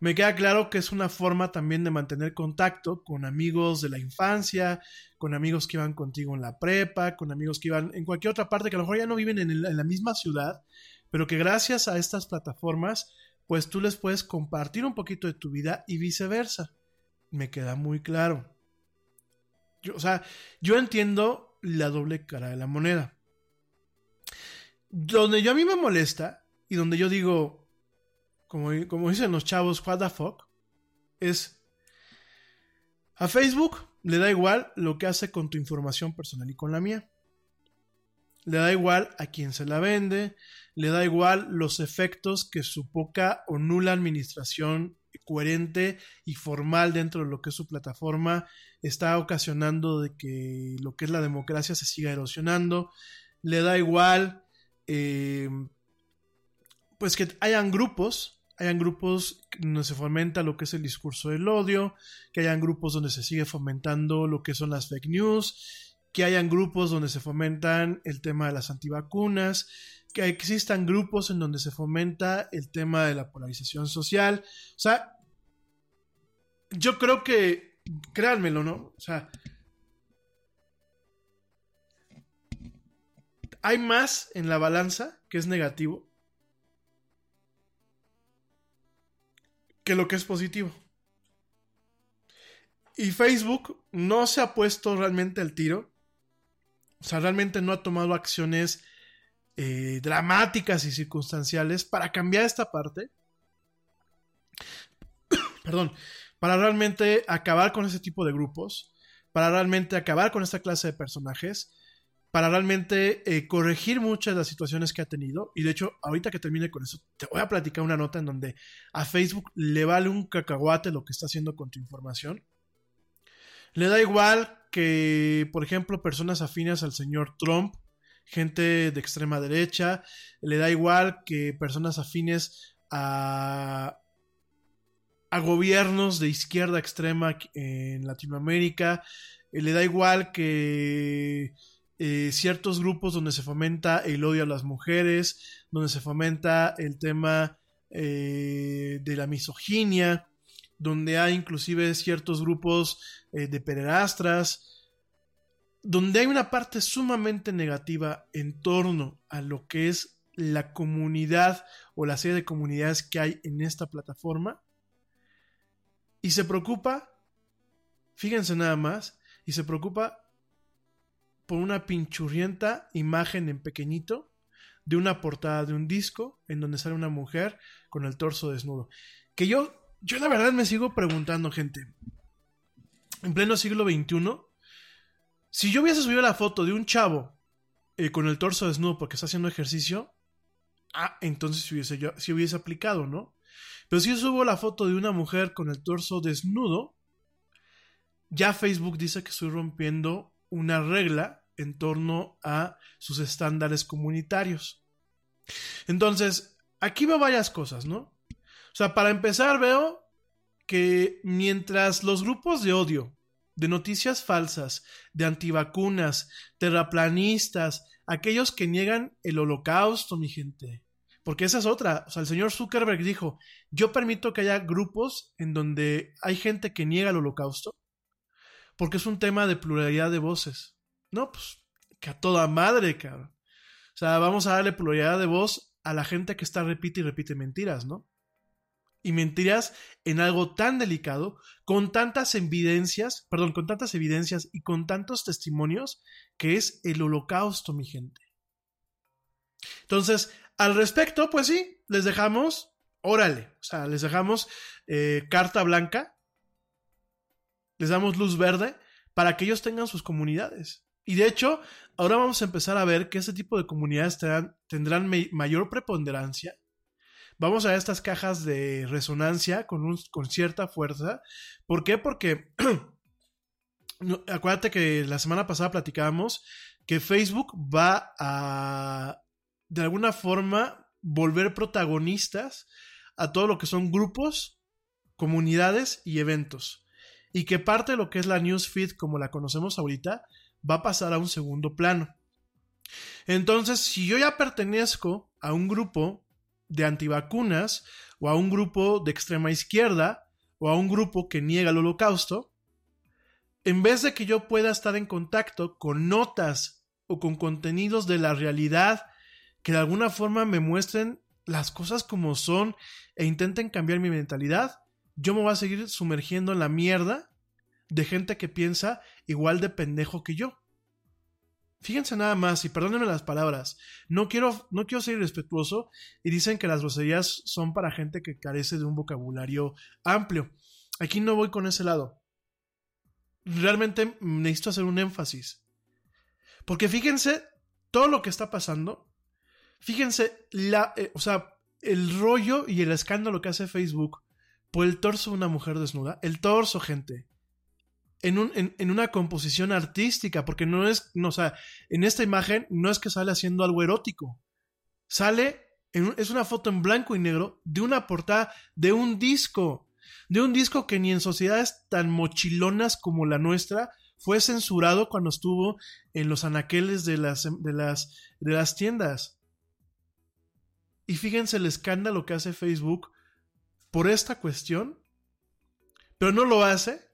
Me queda claro que es una forma también de mantener contacto con amigos de la infancia, con amigos que iban contigo en la prepa, con amigos que iban en cualquier otra parte que a lo mejor ya no viven en, la misma ciudad, pero que gracias a estas plataformas, pues tú les puedes compartir un poquito de tu vida y viceversa. Me queda muy claro. Yo, o sea, yo entiendo la doble cara de la moneda. Donde yo a mí me molesta y donde yo digo, como, dicen los chavos, what the fuck, es a Facebook le da igual lo que hace con tu información personal y con la mía. Le da igual a quién se la vende, le da igual los efectos que su poca o nula administración coherente y formal dentro de lo que es su plataforma está ocasionando de que lo que es la democracia se siga erosionando. Le da igual eh, pues que hayan grupos hayan grupos donde se fomenta lo que es el discurso del odio, que hayan grupos donde se sigue fomentando lo que son las fake news, que hayan grupos donde se fomentan el tema de las antivacunas, que existan grupos en donde se fomenta el tema de la polarización social. O sea, yo creo que, créanmelo, ¿no? O sea, hay más en la balanza que es negativo que lo que es positivo. Y Facebook no se ha puesto realmente al tiro. O sea, realmente no ha tomado acciones eh, dramáticas y circunstanciales para cambiar esta parte. <coughs> Perdón. Para realmente acabar con ese tipo de grupos. Para realmente acabar con esta clase de personajes para realmente eh, corregir muchas de las situaciones que ha tenido. Y de hecho, ahorita que termine con eso, te voy a platicar una nota en donde a Facebook le vale un cacahuate lo que está haciendo con tu información. Le da igual que, por ejemplo, personas afines al señor Trump, gente de extrema derecha, le da igual que personas afines a, a gobiernos de izquierda extrema en Latinoamérica, le da igual que eh, ciertos grupos donde se fomenta el odio a las mujeres, donde se fomenta el tema eh, de la misoginia, donde hay inclusive ciertos grupos eh, de pederastras, donde hay una parte sumamente negativa en torno a lo que es la comunidad o la serie de comunidades que hay en esta plataforma, y se preocupa, fíjense nada más, y se preocupa por una pinchurrienta imagen en pequeñito de una portada de un disco en donde sale una mujer con el torso desnudo. Que yo, yo la verdad me sigo preguntando, gente, en pleno siglo XXI, si yo hubiese subido la foto de un chavo eh, con el torso desnudo porque está haciendo ejercicio, ah, entonces si hubiese, yo, si hubiese aplicado, ¿no? Pero si yo subo la foto de una mujer con el torso desnudo, ya Facebook dice que estoy rompiendo una regla en torno a sus estándares comunitarios. Entonces, aquí veo varias cosas, ¿no? O sea, para empezar veo que mientras los grupos de odio, de noticias falsas, de antivacunas, terraplanistas, aquellos que niegan el holocausto, mi gente, porque esa es otra, o sea, el señor Zuckerberg dijo, yo permito que haya grupos en donde hay gente que niega el holocausto, porque es un tema de pluralidad de voces. No, pues que a toda madre, cabrón. O sea, vamos a darle pluralidad de voz a la gente que está repite y repite mentiras, ¿no? Y mentiras en algo tan delicado, con tantas evidencias, perdón, con tantas evidencias y con tantos testimonios, que es el holocausto, mi gente. Entonces, al respecto, pues sí, les dejamos, órale, o sea, les dejamos eh, carta blanca, les damos luz verde para que ellos tengan sus comunidades. Y de hecho, ahora vamos a empezar a ver que este tipo de comunidades tendrán, mayor preponderancia. Vamos a estas cajas de resonancia con, con cierta fuerza. ¿Por qué? Porque <clears throat> acuérdate que la semana pasada platicábamos que Facebook va a, de alguna forma, volver protagonistas a todo lo que son grupos, comunidades y eventos. Y que parte de lo que es la newsfeed como la conocemos ahorita va a pasar a un segundo plano. Entonces, si yo ya pertenezco a un grupo de antivacunas o a un grupo de extrema izquierda o a un grupo que niega el holocausto, en vez de que yo pueda estar en contacto con notas o con contenidos de la realidad que de alguna forma me muestren las cosas como son e intenten cambiar mi mentalidad, yo me voy a seguir sumergiendo en la mierda de gente que piensa igual de pendejo que yo. Fíjense nada más, y perdónenme las palabras, no quiero, no quiero ser irrespetuoso y dicen que las groserías son para gente que carece de un vocabulario amplio. Aquí no voy con ese lado. Realmente necesito hacer un énfasis. Porque fíjense todo lo que está pasando. Fíjense la, eh, o sea, el rollo y el escándalo que hace Facebook por el torso de una mujer desnuda. El torso, gente en, una composición artística, porque no es, no, o sea, en esta imagen no es que sale haciendo algo erótico, sale, es una foto en blanco y negro de una portada de un disco, de un disco que ni en sociedades tan mochilonas como la nuestra fue censurado cuando estuvo en los anaqueles de las, de las, de las tiendas. Y fíjense el escándalo que hace Facebook por esta cuestión, pero no lo hace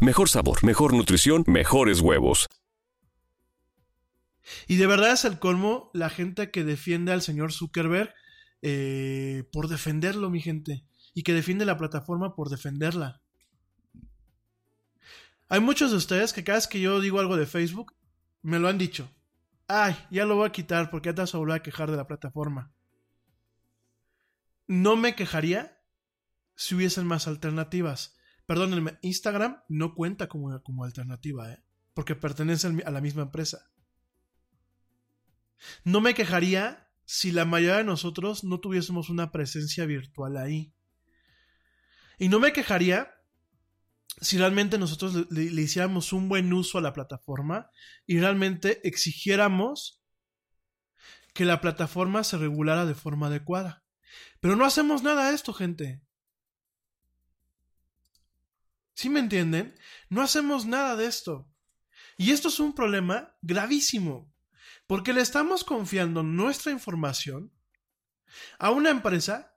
Mejor sabor, mejor nutrición, mejores huevos. Y de verdad es el colmo la gente que defiende al señor Zuckerberg eh, por defenderlo, mi gente. y que defiende la plataforma por defenderla. Hay muchos de ustedes que cada vez que yo digo algo de Facebook, me lo han dicho. Ay, ya lo voy a quitar porque ya te vas a volver a quejar de la plataforma. No me quejaría si hubiesen más alternativas. Perdónenme, Instagram no cuenta como, como alternativa, ¿eh? porque pertenece a la misma empresa. No me quejaría si la mayoría de nosotros no tuviésemos una presencia virtual ahí. Y no me quejaría si realmente nosotros le, hiciéramos un buen uso a la plataforma y realmente exigiéramos que la plataforma se regulara de forma adecuada. Pero no hacemos nada de esto, gente. ¿Sí me entienden? No hacemos nada de esto. Y esto es un problema gravísimo, porque le estamos confiando nuestra información a una empresa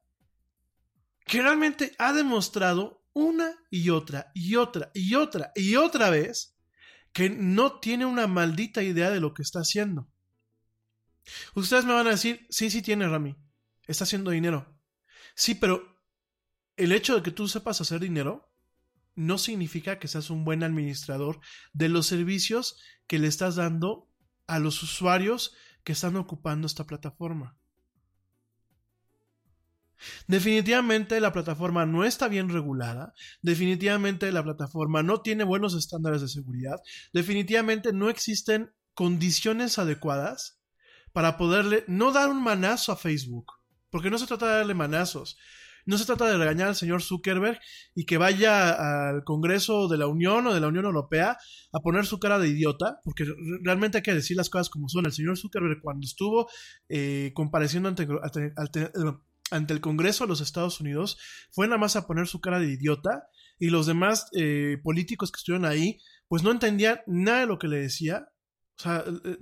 que realmente ha demostrado una y otra y otra y otra y otra vez que no tiene una maldita idea de lo que está haciendo. Ustedes me van a decir, sí, sí tiene Rami, está haciendo dinero. Sí, pero el hecho de que tú sepas hacer dinero no significa que seas un buen administrador de los servicios que le estás dando a los usuarios que están ocupando esta plataforma. Definitivamente la plataforma no está bien regulada, definitivamente la plataforma no tiene buenos estándares de seguridad, definitivamente no existen condiciones adecuadas para poderle no dar un manazo a Facebook, porque no se trata de darle manazos, no se trata de regañar al señor Zuckerberg y que vaya al Congreso de la Unión o de la Unión Europea a poner su cara de idiota, porque realmente hay que decir las cosas como son. El señor Zuckerberg cuando estuvo eh, compareciendo ante, ante el Congreso de los Estados Unidos fue nada más a poner su cara de idiota y los demás eh, políticos que estuvieron ahí pues no entendían nada de lo que le decía. O sea, eh,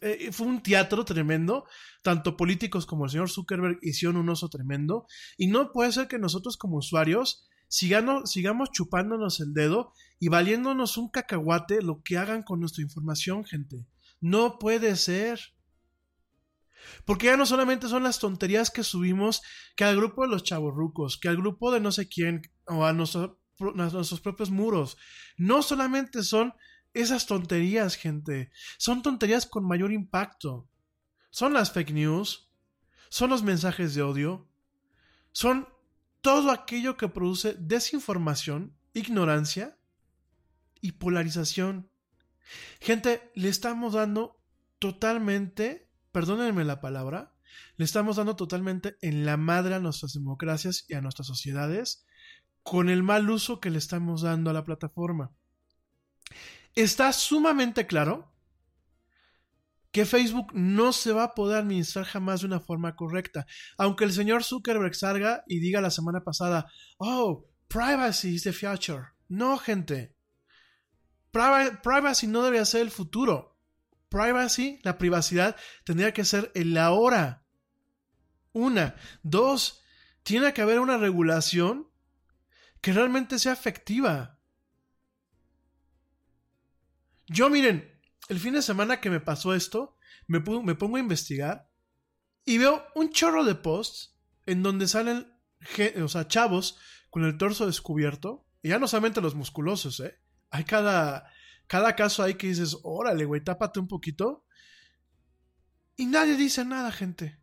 eh, fue un teatro tremendo. Tanto políticos como el señor Zuckerberg hicieron un oso tremendo. Y no puede ser que nosotros como usuarios sigamos, sigamos chupándonos el dedo y valiéndonos un cacahuate lo que hagan con nuestra información, gente. No puede ser. Porque ya no solamente son las tonterías que subimos que al grupo de los chavorrucos, que al grupo de no sé quién, o a, nuestros propios muros. No solamente son esas tonterías, gente. Son tonterías con mayor impacto. Son las fake news. Son los mensajes de odio. Son todo aquello que produce desinformación, ignorancia y polarización. Gente, le estamos dando totalmente perdónenme la palabra, le estamos dando totalmente en la madre a nuestras democracias y a nuestras sociedades con el mal uso que le estamos dando a la plataforma. Está sumamente claro que Facebook no se va a poder administrar jamás de una forma correcta. Aunque el señor Zuckerberg salga y diga la semana pasada, oh, privacy is the future. No, gente. Privacy no debe ser el futuro privacy, la privacidad, tendría que ser el ahora. Una. Dos, tiene que haber una regulación que realmente sea efectiva. Yo, miren, el fin de semana que me pasó esto, me, pongo a investigar y veo un chorro de posts en donde salen, o sea, chavos con el torso descubierto, y ya no solamente los musculosos, ¿eh? Hay cada, cada caso hay que dices, órale, güey, tápate un poquito. Y nadie dice nada, gente.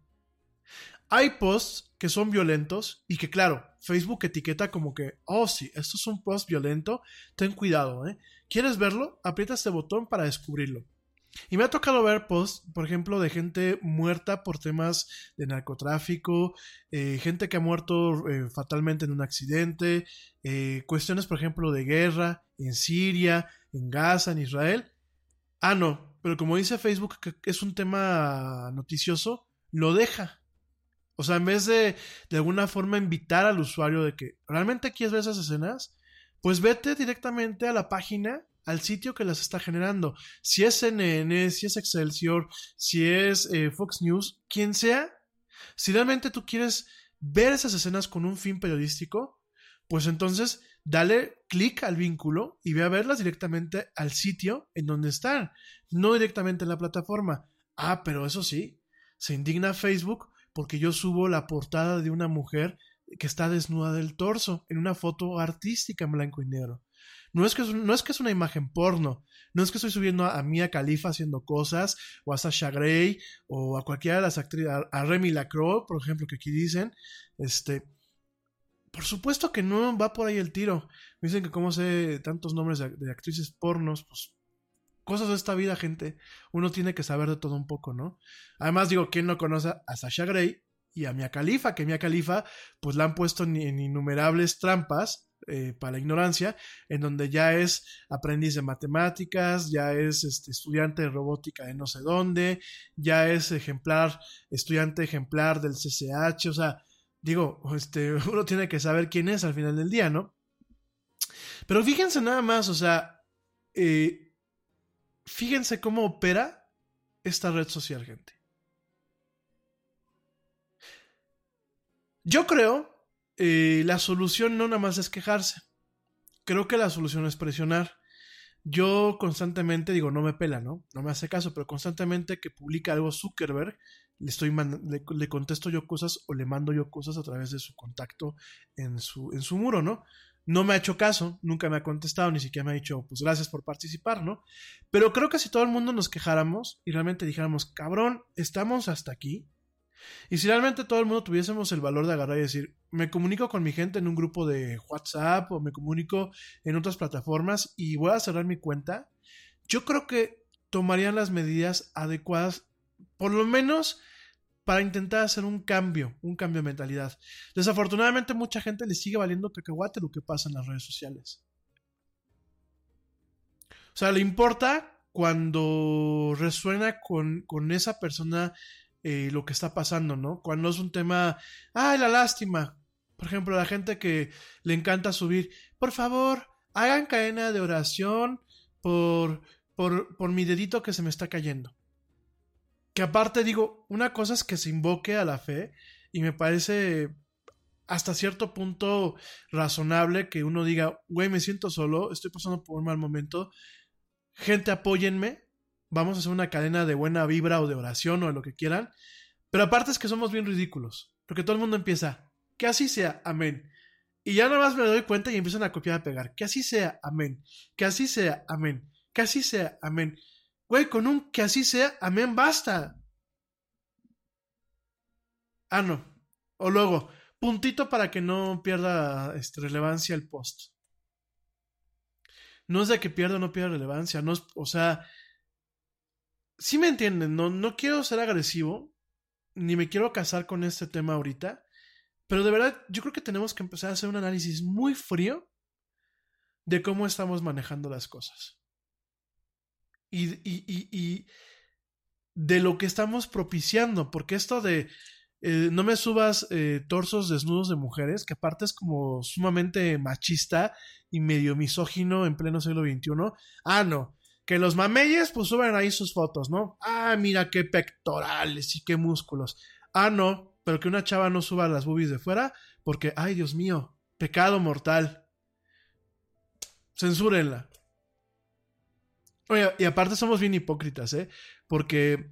Hay posts que son violentos y que, claro, Facebook etiqueta como que, oh, sí, esto es un post violento, ten cuidado, ¿eh? ¿Quieres verlo? Aprieta este botón para descubrirlo. Y me ha tocado ver posts, por ejemplo, de gente muerta por temas de narcotráfico, eh, gente que ha muerto eh, fatalmente en un accidente, eh, cuestiones, por ejemplo, de guerra en Siria, en Gaza, en Israel. Ah, no, pero como dice Facebook que es un tema noticioso, lo deja. O sea, en vez de de alguna forma invitar al usuario de que realmente quieres ver esas escenas, pues vete directamente a la página, al sitio que las está generando. Si es CNN, si es Excelsior, si es eh, Fox News, quien sea, si realmente tú quieres ver esas escenas con un fin periodístico, pues entonces dale clic al vínculo y ve a verlas directamente al sitio en donde están, no directamente en la plataforma. Ah, pero eso sí, se indigna Facebook porque yo subo la portada de una mujer que está desnuda del torso en una foto artística en blanco y negro. No es que es, no es, que es una imagen porno, no es que estoy subiendo a, Mia Khalifa haciendo cosas, o a Sasha Grey, o a cualquiera de las actrices, a, Remy Lacroix, por ejemplo, que aquí dicen, este, por supuesto que no va por ahí el tiro. Me dicen que como sé tantos nombres de, de, actrices pornos, pues cosas de esta vida, gente. Uno tiene que saber de todo un poco, ¿no? Además, digo, ¿quién no conoce a Sasha Grey y a Mia Khalifa? Que Mia Khalifa, pues la han puesto en, en innumerables trampas eh, para la ignorancia, en donde ya es aprendiz de matemáticas, ya es este, estudiante de robótica de no sé dónde, ya es ejemplar, estudiante ejemplar del CCH, o sea, digo, este, <laughs> uno tiene que saber quién es al final del día, ¿no? Pero fíjense nada más, o sea, eh, fíjense cómo opera esta red social, gente. Yo creo eh, la solución no nada más es quejarse. Creo que la solución es presionar. Yo constantemente digo, no me pela, ¿no? No me hace caso, pero constantemente que publica algo Zuckerberg, le, estoy le, contesto yo cosas o le mando yo cosas a través de su contacto en su, en su muro, ¿no? No me ha hecho caso, nunca me ha contestado, ni siquiera me ha dicho, pues gracias por participar, ¿no? Pero creo que si todo el mundo nos quejáramos y realmente dijéramos, cabrón, estamos hasta aquí, y si realmente todo el mundo tuviésemos el valor de agarrar y decir, me comunico con mi gente en un grupo de WhatsApp o me comunico en otras plataformas y voy a cerrar mi cuenta, yo creo que tomarían las medidas adecuadas, por lo menos para intentar hacer un cambio, un cambio de mentalidad. Desafortunadamente mucha gente le sigue valiendo cacahuate lo que pasa en las redes sociales. O sea, le importa cuando resuena con, con esa persona eh, lo que está pasando, ¿no? Cuando es un tema, ¡ay, la lástima! Por ejemplo, la gente que le encanta subir, por favor, hagan cadena de oración por, por, por mi dedito que se me está cayendo. Que aparte digo, una cosa es que se invoque a la fe y me parece hasta cierto punto razonable que uno diga, güey, me siento solo, estoy pasando por un mal momento, gente apóyenme, vamos a hacer una cadena de buena vibra o de oración o de lo que quieran. Pero aparte es que somos bien ridículos, porque todo el mundo empieza, que así sea, amén. Y ya nada más me doy cuenta y empiezan a copiar y a pegar, que así sea, amén. Que así sea, amén. Que así sea, amén. Güey, con un que así sea, amén, basta. Ah, no. O luego, puntito para que no pierda este, relevancia el post. No es de que pierda o no pierda relevancia, no es, o sea, sí me entienden, no, no quiero ser agresivo, ni me quiero casar con este tema ahorita, pero de verdad yo creo que tenemos que empezar a hacer un análisis muy frío de cómo estamos manejando las cosas. Y, y, y, y de lo que estamos propiciando, porque esto de eh, no me subas eh, torsos desnudos de mujeres, que aparte es como sumamente machista y medio misógino en pleno siglo XXI. Ah, no que los mameyes pues suben ahí sus fotos, ¿no? Ah, mira qué pectorales y qué músculos. Ah, no, pero que una chava no suba las boobies de fuera porque, ay, Dios mío, pecado mortal. Censúrenla. Oye, y aparte somos bien hipócritas, ¿eh? Porque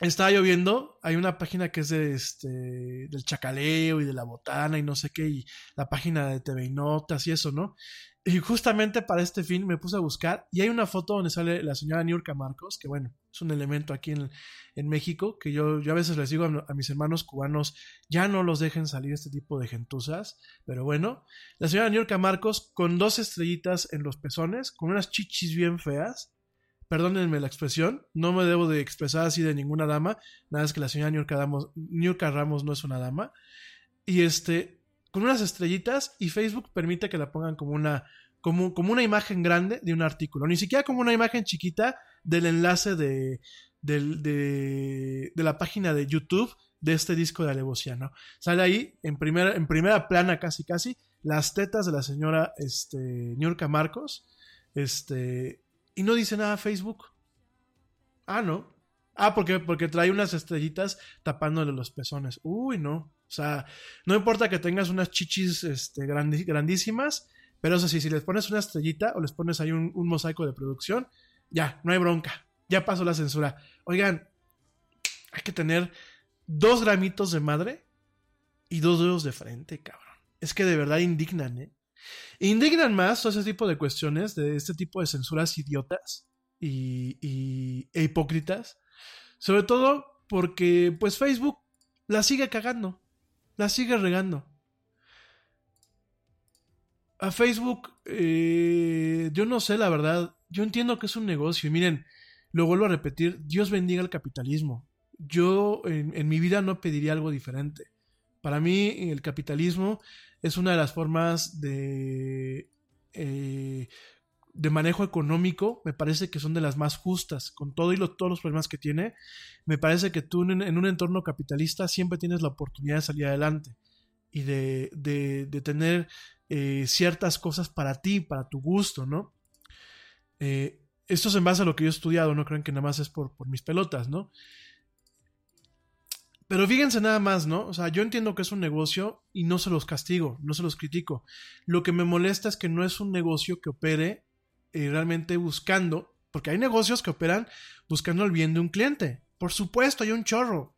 estaba lloviendo, hay una página que es de este, del chacaleo y de la botana y no sé qué, y la página de TV y Notas y eso, ¿no? Y justamente para este fin me puse a buscar y hay una foto donde sale la señora Niurka Marcos, que bueno, es un elemento aquí en, en México, que yo, yo, a veces les digo a, mis hermanos cubanos, ya no los dejen salir este tipo de gentuzas, pero bueno, la señora Niurka Marcos con dos estrellitas en los pezones, con unas chichis bien feas, perdónenme la expresión, no me debo de expresar así de ninguna dama, nada es que la señora Niurka, Ramos, Ramos no es una dama, y este, con unas estrellitas y Facebook permite que la pongan como una, como, como una imagen grande de un artículo, ni siquiera como una imagen chiquita del enlace de, de, de, la página de YouTube de este disco de Alevosiano. Sale ahí en primera, en primera plana casi casi las tetas de la señora este, Niurka Marcos este, y no dice nada Facebook. Ah, no. Ah, porque, porque trae unas estrellitas tapándole los pezones. Uy, no. O sea, no importa que tengas unas chichis este, grandísimas, pero eso sí, si les pones una estrellita o les pones ahí un, mosaico de producción, ya, no hay bronca. Ya pasó la censura. Oigan, hay que tener dos gramitos de madre y dos dedos de frente, cabrón. Es que de verdad indignan, ¿eh? Indignan más todo ese tipo de cuestiones, de este tipo de censuras idiotas y, y e hipócritas. Sobre todo porque, pues, Facebook la sigue cagando, la sigue regando. A Facebook, eh, yo no sé la verdad, yo entiendo que es un negocio y miren, lo vuelvo a repetir, Dios bendiga el capitalismo. Yo en, mi vida no pediría algo diferente. Para mí el capitalismo es una de las formas de, eh, de manejo económico, me parece que son de las más justas, con todo y todos los problemas que tiene. Me parece que tú en, un entorno capitalista siempre tienes la oportunidad de salir adelante y de, de, tener eh, ciertas cosas para ti, para tu gusto, ¿no? Eh, esto es en base a lo que yo he estudiado, no crean que nada más es por, por mis pelotas, ¿no? Pero fíjense nada más, ¿no? O sea, yo entiendo que es un negocio y no se los castigo, no se los critico. Lo que me molesta es que no es un negocio que opere eh, realmente buscando, porque hay negocios que operan buscando el bien de un cliente. Por supuesto, hay un chorro.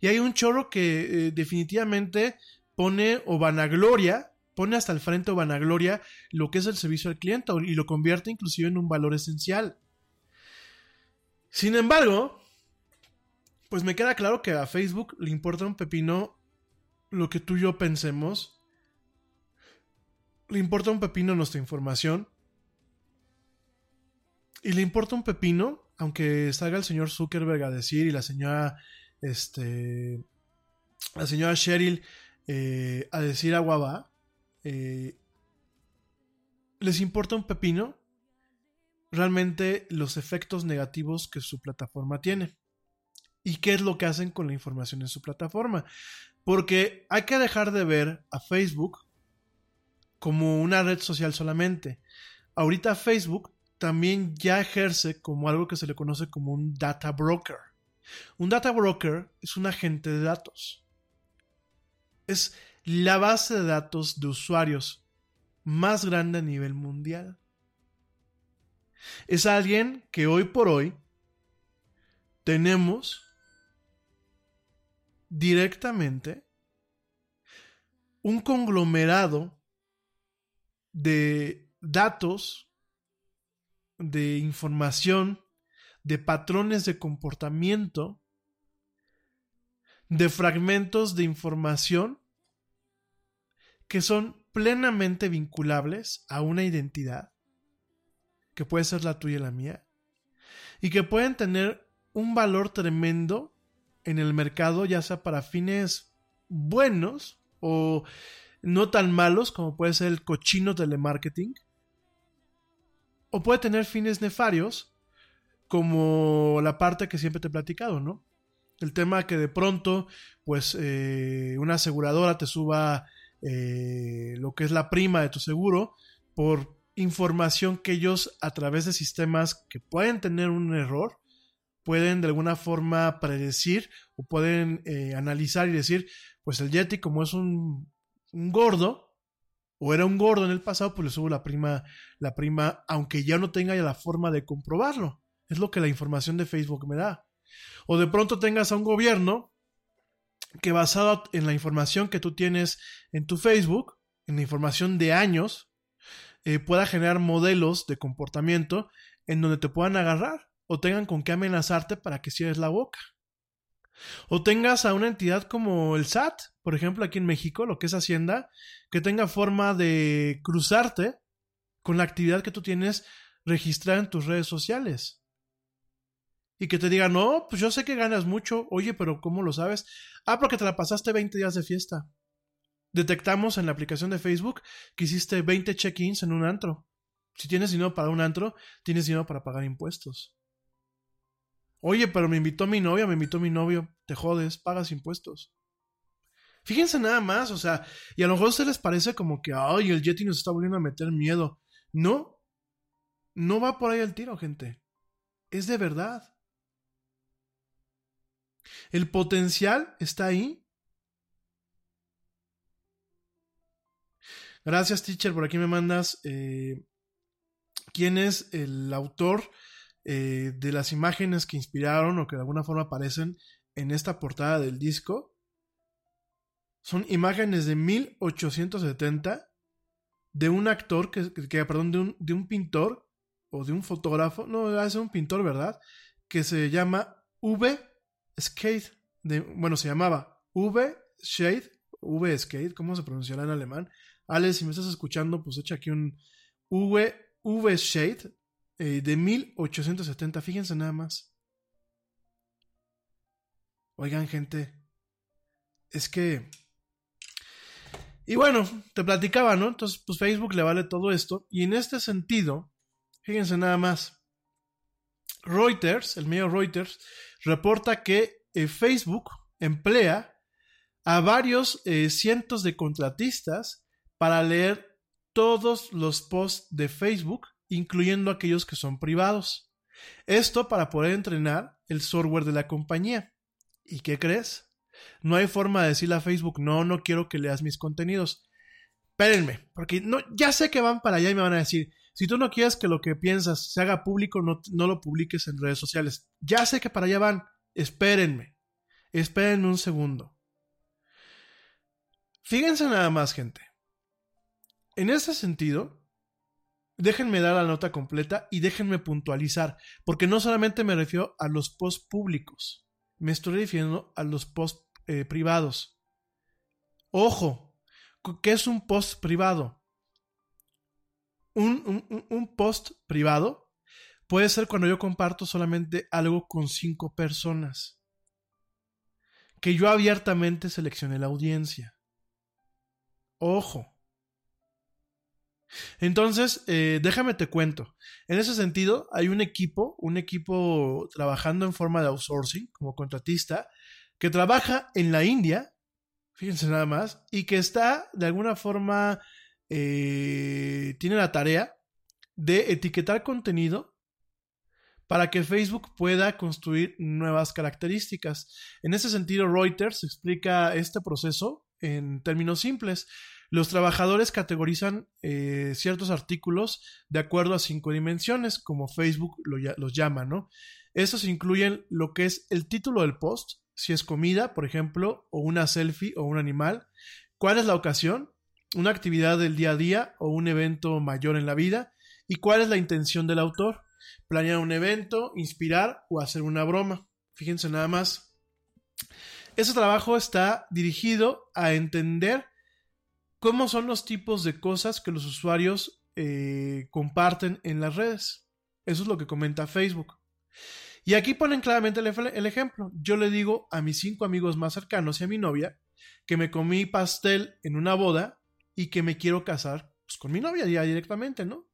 Y hay un chorro que eh, definitivamente pone o vanagloria pone hasta el frente o vanagloria lo que es el servicio al cliente y lo convierte inclusive en un valor esencial. Sin embargo, pues me queda claro que a Facebook le importa un pepino lo que tú y yo pensemos. Le importa un pepino nuestra información. Y le importa un pepino, aunque salga el señor Zuckerberg a decir y la señora, este, la señora Cheryl eh, a decir agua va, eh, les importa un pepino realmente los efectos negativos que su plataforma tiene. ¿Y qué es lo que hacen con la información en su plataforma? Porque hay que dejar de ver a Facebook como una red social solamente. Ahorita Facebook también ya ejerce como algo que se le conoce como un data broker. Un data broker es un agente de datos. Es la base de datos de usuarios más grande a nivel mundial. Es alguien que hoy por hoy tenemos directamente un conglomerado de datos, de información, de patrones de comportamiento, de fragmentos de información que son plenamente vinculables a una identidad, que puede ser la tuya y la mía, y que pueden tener un valor tremendo en el mercado, ya sea para fines buenos o no tan malos como puede ser el cochino telemarketing, o puede tener fines nefarios como la parte que siempre te he platicado, ¿no? El tema que de pronto, pues, eh, una aseguradora te suba eh, lo que es la prima de tu seguro por información que ellos a través de sistemas que pueden tener un error pueden de alguna forma predecir o pueden eh, analizar y decir pues el Yeti como es un, gordo o era un gordo en el pasado pues le subo la prima la prima aunque ya no tenga ya la forma de comprobarlo. Es lo que la información de Facebook me da. O de pronto tengas a un gobierno que basado en la información que tú tienes en tu Facebook, en la información de años, eh, pueda generar modelos de comportamiento en donde te puedan agarrar o tengan con qué amenazarte para que cierres la boca. O tengas a una entidad como el SAT, por ejemplo, aquí en México, lo que es Hacienda, que tenga forma de cruzarte con la actividad que tú tienes registrada en tus redes sociales y que te diga, no, pues yo sé que ganas mucho, oye, pero ¿cómo lo sabes? Ah, porque te la pasaste 20 días de fiesta. Detectamos en la aplicación de Facebook que hiciste 20 check-ins en un antro. Si tienes dinero para un antro, tienes dinero para pagar impuestos. Oye, pero me invitó mi novia, me invitó mi novio, te jodes, pagas impuestos. Fíjense nada más, o sea, y a lo mejor a ustedes les parece como que, ay, el Yeti nos está volviendo a meter miedo. No, no va por ahí el tiro, gente. Es de verdad. El potencial está ahí. Gracias, teacher. Por aquí me mandas eh, quién es el autor eh, de las imágenes que inspiraron o que de alguna forma aparecen en esta portada del disco. Son imágenes de 1870 de un actor, que, que- perdón, de un, de un pintor o de un fotógrafo, no, es un pintor, ¿verdad? Que se llama V. Skate. Bueno, se llamaba V. Shade. V. Skate, ¿cómo se pronunciará en alemán? Alex, si me estás escuchando, pues echa aquí un V. V. eh, de 1870. Fíjense nada más. Oigan, gente. Es que. Y bueno, te platicaba, ¿no? Entonces, pues Facebook le vale todo esto. Y en este sentido, fíjense nada más. Reuters, el medio Reuters, reporta que eh, Facebook emplea a varios eh, cientos de contratistas para leer todos los posts de Facebook, incluyendo aquellos que son privados. Esto para poder entrenar el software de la compañía. ¿Y qué crees? No hay forma de decirle a Facebook, no, no quiero que leas mis contenidos. Espérenme, porque no, ya sé que van para allá y me van a decir, si tú no quieres que lo que piensas se haga público, no, no lo publiques en redes sociales. Ya sé que para allá van. Espérenme. Espérenme un segundo. Fíjense nada más, gente. En ese sentido, déjenme dar la nota completa y déjenme puntualizar, porque no solamente me refiero a los posts públicos, me estoy refiriendo a los posts eh, privados. Ojo, ¿qué es un post privado? Un, un, un, post privado puede ser cuando yo comparto solamente algo con cinco personas. Que yo abiertamente seleccione la audiencia. Ojo. Entonces, eh, déjame te cuento. En ese sentido, hay un equipo, un equipo trabajando en forma de outsourcing, como contratista, que trabaja en la India, fíjense nada más, y que está de alguna forma, eh, tiene la tarea de etiquetar contenido para que Facebook pueda construir nuevas características. En ese sentido, Reuters explica este proceso en términos simples. Los trabajadores categorizan eh, ciertos artículos de acuerdo a cinco dimensiones, como Facebook lo, los llama, ¿no? Estos incluyen lo que es el título del post, si es comida, por ejemplo, o una selfie o un animal, cuál es la ocasión, una actividad del día a día o un evento mayor en la vida, y cuál es la intención del autor, planear un evento, inspirar o hacer una broma. Fíjense nada más. Ese trabajo está dirigido a entender cómo son los tipos de cosas que los usuarios eh, comparten en las redes. Eso es lo que comenta Facebook. Y aquí ponen claramente el, ejemplo. Yo le digo a mis cinco amigos más cercanos y a mi novia que me comí pastel en una boda y que me quiero casar pues, con mi novia ya directamente, ¿no?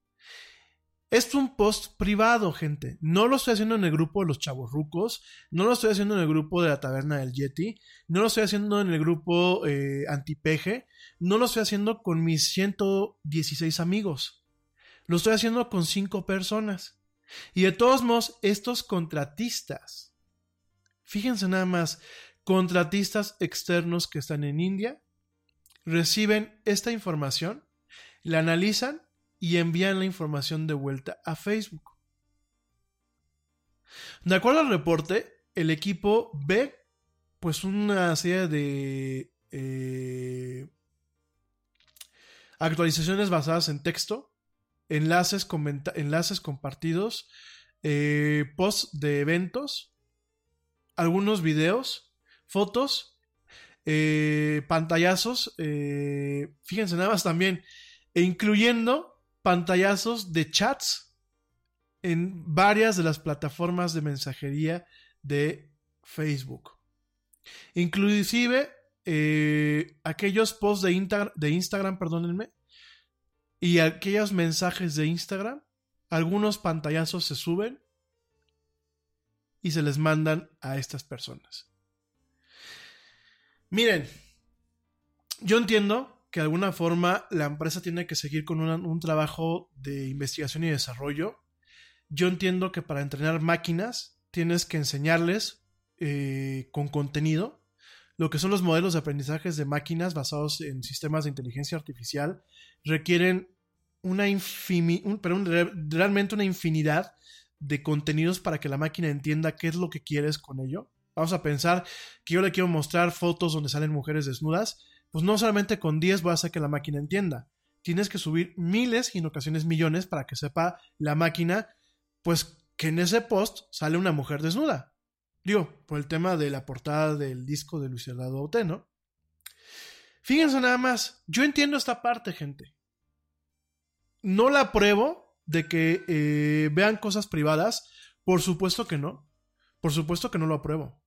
Es un post privado, gente. No lo estoy haciendo en el grupo de los chavos rucos, no lo estoy haciendo en el grupo de la taberna del Yeti, no lo estoy haciendo en el grupo eh, antipeje, no lo estoy haciendo con mis 116 amigos. Lo estoy haciendo con cinco personas. Y de todos modos, estos contratistas, fíjense nada más, contratistas externos que están en India, reciben esta información, la analizan y envían la información de vuelta a Facebook. De acuerdo al reporte, el equipo ve pues una serie de eh, actualizaciones basadas en texto, enlaces, enlaces compartidos, eh, posts de eventos, algunos videos, fotos, eh, pantallazos, fíjense nada más también, e incluyendo pantallazos de chats en varias de las plataformas de mensajería de Facebook. Inclusive eh, aquellos posts de, de Instagram, perdónenme, y aquellos mensajes de Instagram, algunos pantallazos se suben y se les mandan a estas personas. Miren, yo entiendo que de alguna forma la empresa tiene que seguir con un trabajo de investigación y desarrollo. Yo entiendo que para entrenar máquinas tienes que enseñarles eh, con contenido lo que son los modelos de aprendizajes de máquinas basados en sistemas de inteligencia artificial requieren una realmente una infinidad de contenidos para que la máquina entienda qué es lo que quieres con ello. Vamos a pensar que yo le quiero mostrar fotos donde salen mujeres desnudas, pues no solamente con 10 voy a que la máquina entienda. Tienes que subir miles y en ocasiones millones para que sepa la máquina, pues que en ese post sale una mujer desnuda. Digo, por el tema de la portada del disco de Luis Eduardo Aute, ¿no? Fíjense nada más, yo entiendo esta parte, gente. No la apruebo de que eh, vean cosas privadas, por supuesto que no. Por supuesto que no lo apruebo.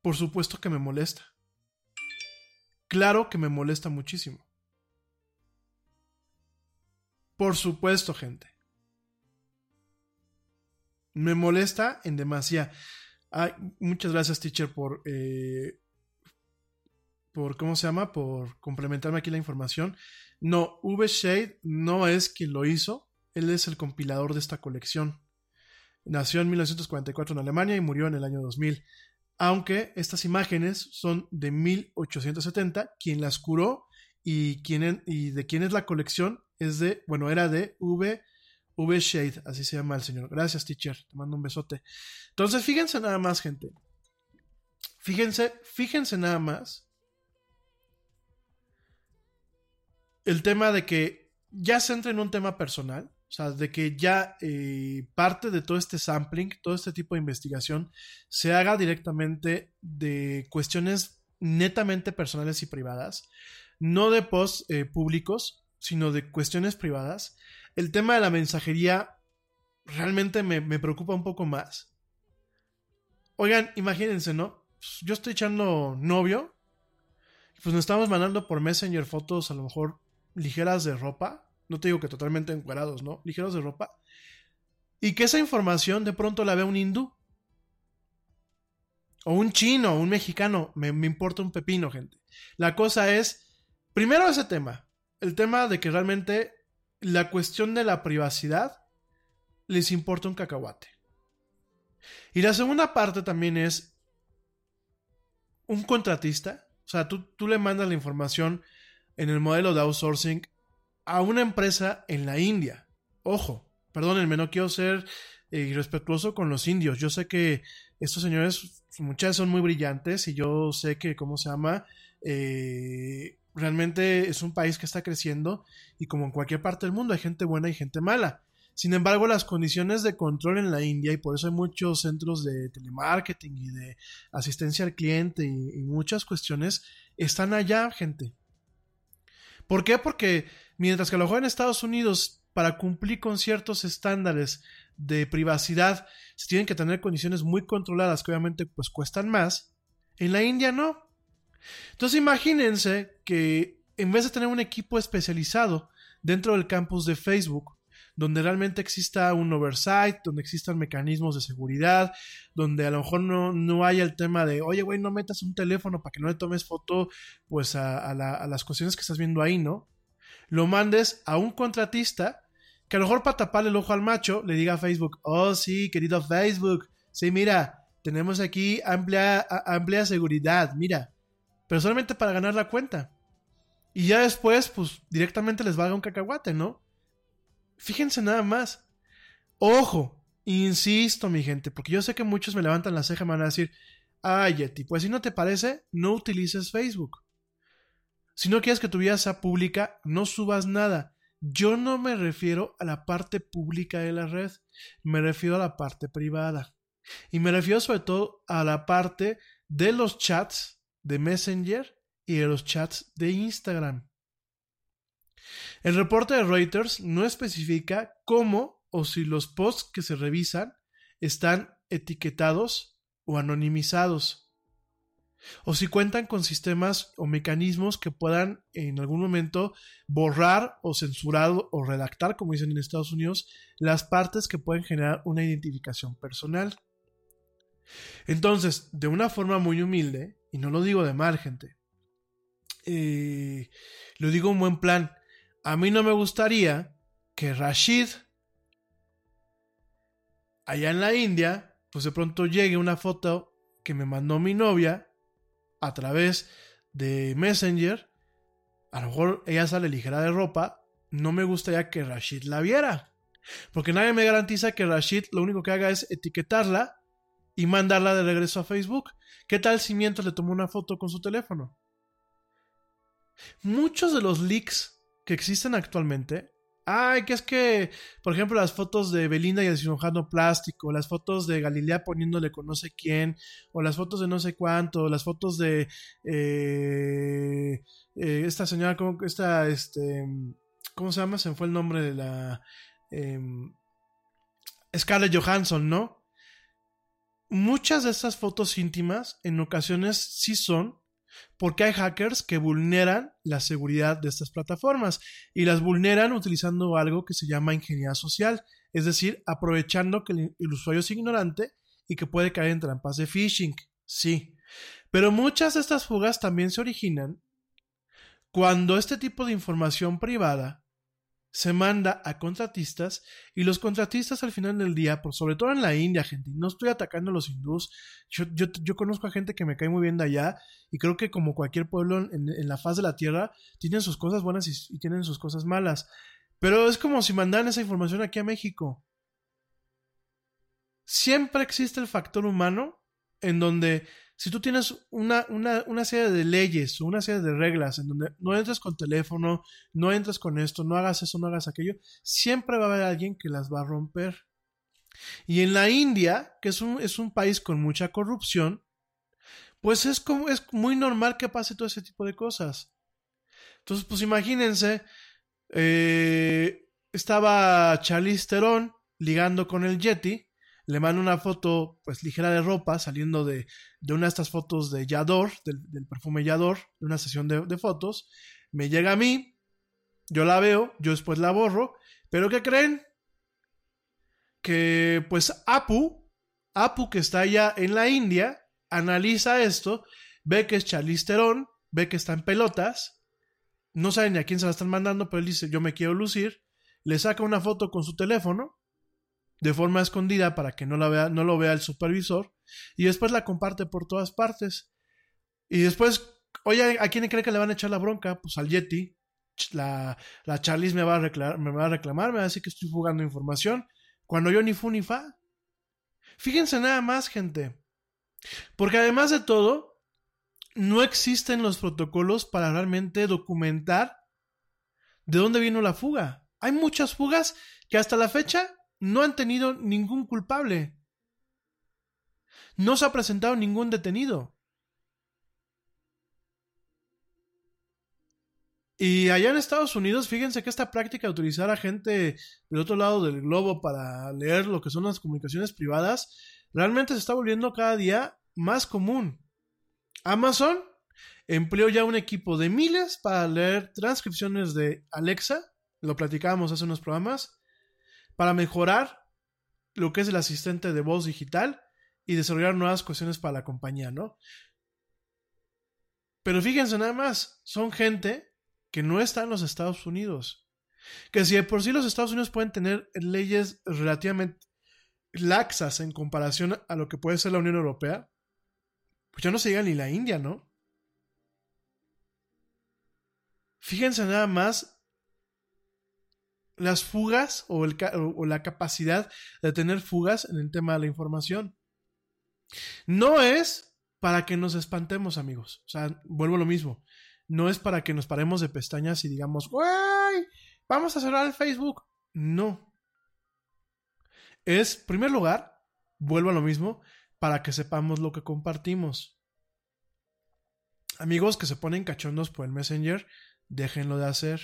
Por supuesto que me molesta. Claro que me molesta muchísimo. Por supuesto, gente. Me molesta en demasía. Muchas gracias, teacher, por. Eh, por. ¿Cómo se llama? Por complementarme aquí la información. No, V-Shade no es quien lo hizo. Él es el compilador de esta colección. Nació en 1944 en Alemania y murió en el año 2000. Aunque estas imágenes son de 1870, quien las curó y, quien, y de quién es la colección es de, bueno, era de V. V Shade, así se llama el señor. Gracias, teacher. Te mando un besote. Entonces, fíjense nada más, gente. Fíjense, fíjense nada más. El tema de que ya se entra en un tema personal. O sea, de que ya eh, parte de todo este sampling, todo este tipo de investigación, se haga directamente de cuestiones netamente personales y privadas, no de posts eh, públicos, sino de cuestiones privadas. El tema de la mensajería realmente me, me preocupa un poco más. Oigan, imagínense, ¿no? Pues, yo estoy echando novio, pues nos estamos mandando por Messenger fotos a lo mejor ligeras de ropa no te digo que totalmente encuerados, ¿no? Ligeros de ropa. Y que esa información de pronto la vea un hindú. O un chino, o un mexicano. Me, me importa un pepino, gente. La cosa es, primero ese tema. El tema de que realmente la cuestión de la privacidad les importa un cacahuate. Y la segunda parte también es un contratista. O sea, tú, tú le mandas la información en el modelo de outsourcing a una empresa en la India. Ojo, perdónenme, no quiero ser eh, irrespetuoso con los indios. Yo sé que estos señores, muchas son muy brillantes y yo sé que, ¿cómo se llama? Eh, realmente es un país que está creciendo y como en cualquier parte del mundo hay gente buena y gente mala. Sin embargo, las condiciones de control en la India, y por eso hay muchos centros de telemarketing y de asistencia al cliente y, y muchas cuestiones, están allá, gente. ¿Por qué? Porque mientras que a lo mejor en Estados Unidos, para cumplir con ciertos estándares de privacidad, se tienen que tener condiciones muy controladas que obviamente pues cuestan más, en la India no. Entonces imagínense que en vez de tener un equipo especializado dentro del campus de Facebook, donde realmente exista un oversight, donde existan mecanismos de seguridad, donde a lo mejor no, no haya el tema de, oye, güey, no metas un teléfono para que no le tomes foto, pues a, a las cuestiones que estás viendo ahí, ¿no? Lo mandes a un contratista que a lo mejor para taparle el ojo al macho le diga a Facebook, oh sí, querido Facebook, sí, mira, tenemos aquí amplia, amplia seguridad, mira, pero solamente para ganar la cuenta. Y ya después, pues directamente les valga un cacahuate, ¿no? Fíjense nada más. Ojo, insisto, mi gente, porque yo sé que muchos me levantan la ceja y me van a decir, ay, Yeti, pues si no te parece, no utilices Facebook. Si no quieres que tu vida sea pública, no subas nada. Yo no me refiero a la parte pública de la red, me refiero a la parte privada. Y me refiero sobre todo a la parte de los chats de Messenger y de los chats de Instagram. El reporte de Reuters no especifica cómo o si los posts que se revisan están etiquetados o anonimizados, o si cuentan con sistemas o mecanismos que puedan en algún momento borrar o censurar o redactar, como dicen en Estados Unidos, las partes que pueden generar una identificación personal. Entonces, de una forma muy humilde, y no lo digo de mal, gente, eh, lo digo en buen plan, a mí no me gustaría que Rashid, allá en la India, pues de pronto llegue una foto que me mandó mi novia a través de Messenger. A lo mejor ella sale ligera de ropa. No me gustaría que Rashid la viera. Porque nadie me garantiza que Rashid lo único que haga es etiquetarla y mandarla de regreso a Facebook. ¿Qué tal si mientras le tomó una foto con su teléfono? Muchos de los leaks que existen actualmente Ay, que es que, por ejemplo, las fotos de Belinda y el cirujano plástico, las fotos de Galilea poniéndole con no sé quién, o las fotos de no sé cuánto, las fotos de eh, eh, esta señora, ¿cómo, esta, este, ¿cómo se llama? Se fue el nombre de la em, Scarlett Johansson, ¿no? Muchas de estas fotos íntimas en ocasiones sí son porque hay hackers que vulneran la seguridad de estas plataformas y las vulneran utilizando algo que se llama ingeniería social, es decir, aprovechando que el, usuario es ignorante y que puede caer en trampas de phishing. Sí, pero muchas de estas fugas también se originan cuando este tipo de información privada se manda a contratistas y los contratistas al final del día, por sobre todo en la India, gente, no estoy atacando a los hindús, yo, conozco a gente que me cae muy bien de allá y creo que como cualquier pueblo en, la faz de la tierra, tienen sus cosas buenas y, tienen sus cosas malas, pero es como si mandaran esa información aquí a México. Siempre existe el factor humano en donde si tú tienes una, una, serie de leyes o una serie de reglas en donde no entres con teléfono, no entres con esto, no hagas eso, no hagas aquello, siempre va a haber alguien que las va a romper. Y en la India, que es un, es un país con mucha corrupción, pues es, como, es muy normal que pase todo ese tipo de cosas. Entonces, pues imagínense, eh, estaba Charlize Theron ligando con el Yeti, le mando una foto pues ligera de ropa saliendo de, una de estas fotos de Yador, del, perfume Yador, de una sesión de, fotos, me llega a mí, yo la veo, yo después la borro, pero ¿qué creen? Que pues Apu, Apu que está allá en la India, analiza esto, ve que es Charlize ve que está en pelotas, no saben ni a quién se la están mandando, pero él dice yo me quiero lucir, le saca una foto con su teléfono, de forma escondida para que no, la vea, no lo vea el supervisor y después la comparte por todas partes. Y después, oye, ¿a quién cree que le van a echar la bronca? Pues al Yeti. La, la me va, a reclamar, me va a reclamar, me va a decir que estoy jugando información, cuando yo ni fu ni fa. Fíjense nada más, gente. Porque además de todo, no existen los protocolos para realmente documentar de dónde vino la fuga. Hay muchas fugas que hasta la fecha no han tenido ningún culpable. No se ha presentado ningún detenido. Y allá en Estados Unidos, fíjense que esta práctica de utilizar a gente del otro lado del globo para leer lo que son las comunicaciones privadas, realmente se está volviendo cada día más común. Amazon empleó ya un equipo de miles para leer transcripciones de Alexa, lo platicábamos hace unos programas, para mejorar lo que es el asistente de voz digital y desarrollar nuevas cuestiones para la compañía, ¿no? Pero fíjense nada más, son gente que no está en los Estados Unidos. Que si de por sí los Estados Unidos pueden tener leyes relativamente laxas en comparación a lo que puede ser la Unión Europea, pues ya no se llega ni la India, ¿no? Fíjense nada más las fugas o, la capacidad de tener fugas en el tema de la información. No es para que nos espantemos, amigos. O sea, vuelvo a lo mismo. No es para que nos paremos de pestañas y digamos, ¡Guay! Vamos a cerrar el Facebook. No. Es, en primer lugar, vuelvo a lo mismo, para que sepamos lo que compartimos. Amigos que se ponen cachondos por el Messenger, déjenlo de hacer.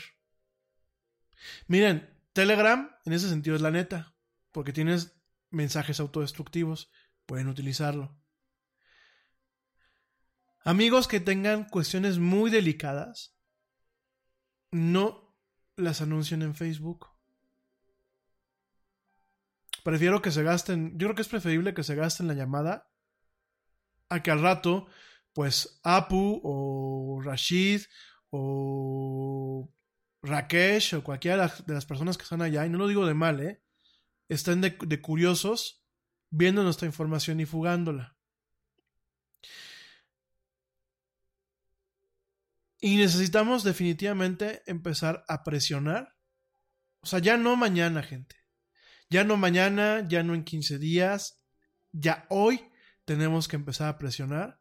Miren, Telegram en ese sentido es la neta, porque tienes mensajes autodestructivos, pueden utilizarlo. Amigos que tengan cuestiones muy delicadas, no las anuncien en Facebook. Prefiero que se gasten, yo creo que es preferible que se gasten la llamada a que al rato, pues Apu o Rashid o Rakesh o cualquiera de las personas que están allá, y no lo digo de mal, ¿eh? estén de, de curiosos viendo nuestra información y fugándola. Y necesitamos definitivamente empezar a presionar. O sea, ya no mañana, gente. Ya no mañana, ya no en 15 días. Ya hoy tenemos que empezar a presionar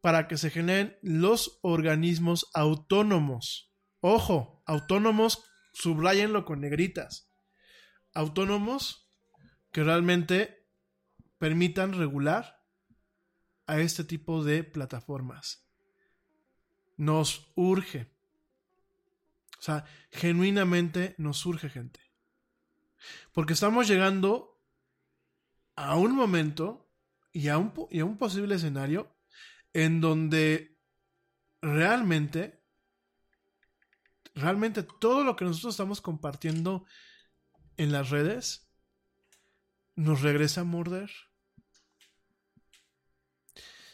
para que se generen los organismos autónomos. Ojo, autónomos, subrayenlo con negritas. Autónomos que realmente permitan regular a este tipo de plataformas. Nos urge. O sea, genuinamente nos urge gente. Porque estamos llegando a un momento y a un, y a un posible escenario en donde realmente, realmente todo lo que nosotros estamos compartiendo en las redes nos regresa a morder.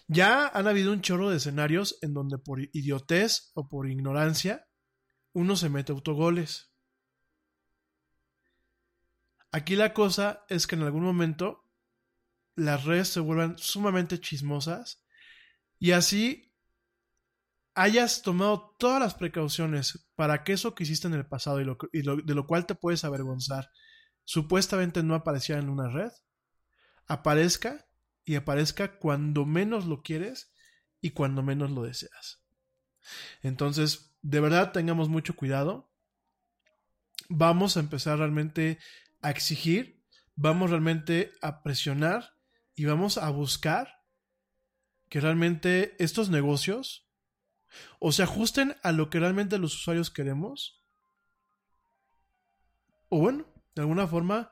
Ya han habido un chorro de escenarios en donde por idiotez o por ignorancia uno se mete autogoles. Aquí la cosa es que en algún momento las redes se vuelvan sumamente chismosas y así hayas tomado todas las precauciones para que eso que hiciste en el pasado y, de lo cual te puedes avergonzar supuestamente no apareciera en una red, aparezca y aparezca cuando menos lo quieres y cuando menos lo deseas. Entonces, de verdad tengamos mucho cuidado. Vamos a empezar realmente a exigir, vamos realmente a presionar y vamos a buscar que realmente estos negocios o se ajusten a lo que realmente los usuarios queremos o bueno, de alguna forma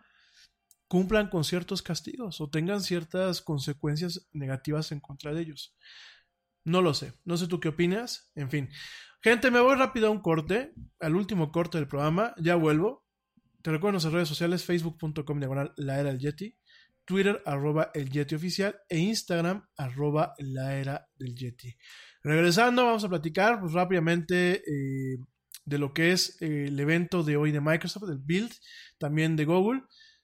cumplan con ciertos castigos o tengan ciertas consecuencias negativas en contra de ellos. No lo sé, no sé tú qué opinas, en fin. Gente, me voy rápido a un corte, al último corte del programa, ya vuelvo. Te recuerdo en nuestras redes sociales, facebook.com diagonal la era del Yeti, Twitter arroba el Yeti oficial e Instagram arroba la era del Yeti. Regresando, vamos a platicar pues, rápidamente eh, de lo que es eh, el evento de hoy de Microsoft, del Build, también de Google.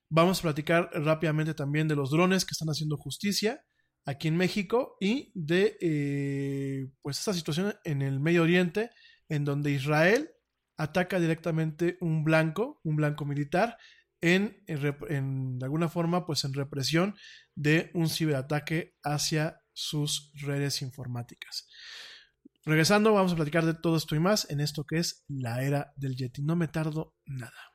Vamos a platicar rápidamente también de los drones que están haciendo justicia aquí en México y de eh, pues esta situación en el Medio Oriente en donde Israel ataca directamente un blanco, un blanco militar, en, en, de alguna forma, pues en represión de un ciberataque hacia sus redes informáticas. Regresando, vamos a platicar de todo esto y más en esto que es la era del Yeti. No me tardo nada.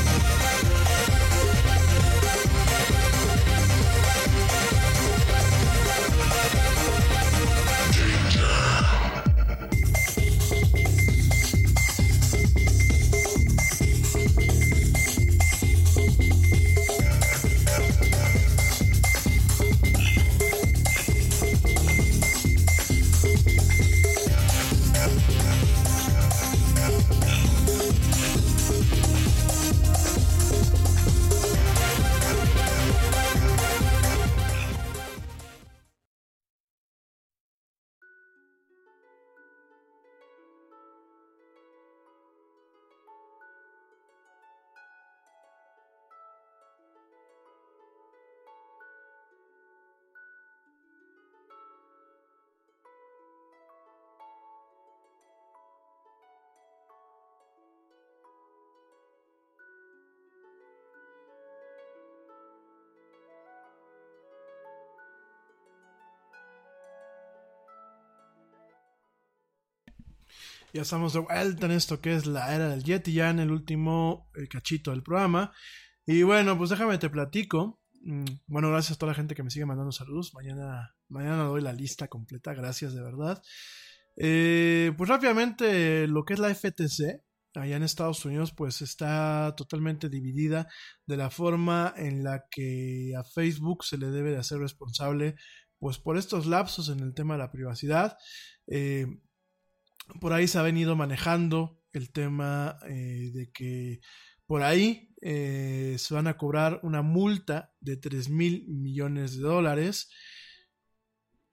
Estamos de vuelta en esto que es la era del Yeti, ya en el último eh, cachito del programa. Y bueno, pues déjame te platico. Mm, Bueno, gracias a toda la gente que me sigue mandando saludos. Mañana, mañana doy la lista completa, gracias de verdad. Eh, pues rápidamente, lo que es la FTC, allá en Estados Unidos, pues está totalmente dividida de la forma en la que a Facebook se le debe de hacer responsable, pues por estos lapsos en el tema de la privacidad. Eh, por ahí se ha venido manejando el tema eh, de que por ahí eh, se van a cobrar una multa de 3 mil millones de dólares.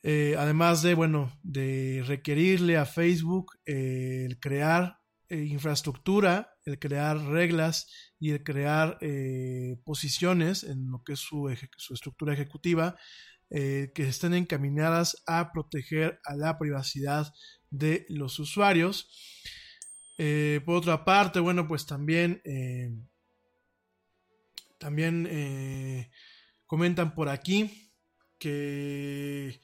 Eh, además de, bueno, de requerirle a Facebook el crear infraestructura, el crear reglas y el crear posiciones en lo que es su, su estructura ejecutiva que estén encaminadas a proteger a la privacidad de los usuarios. Eh, por otra parte, bueno, pues también, eh, también eh, comentan por aquí que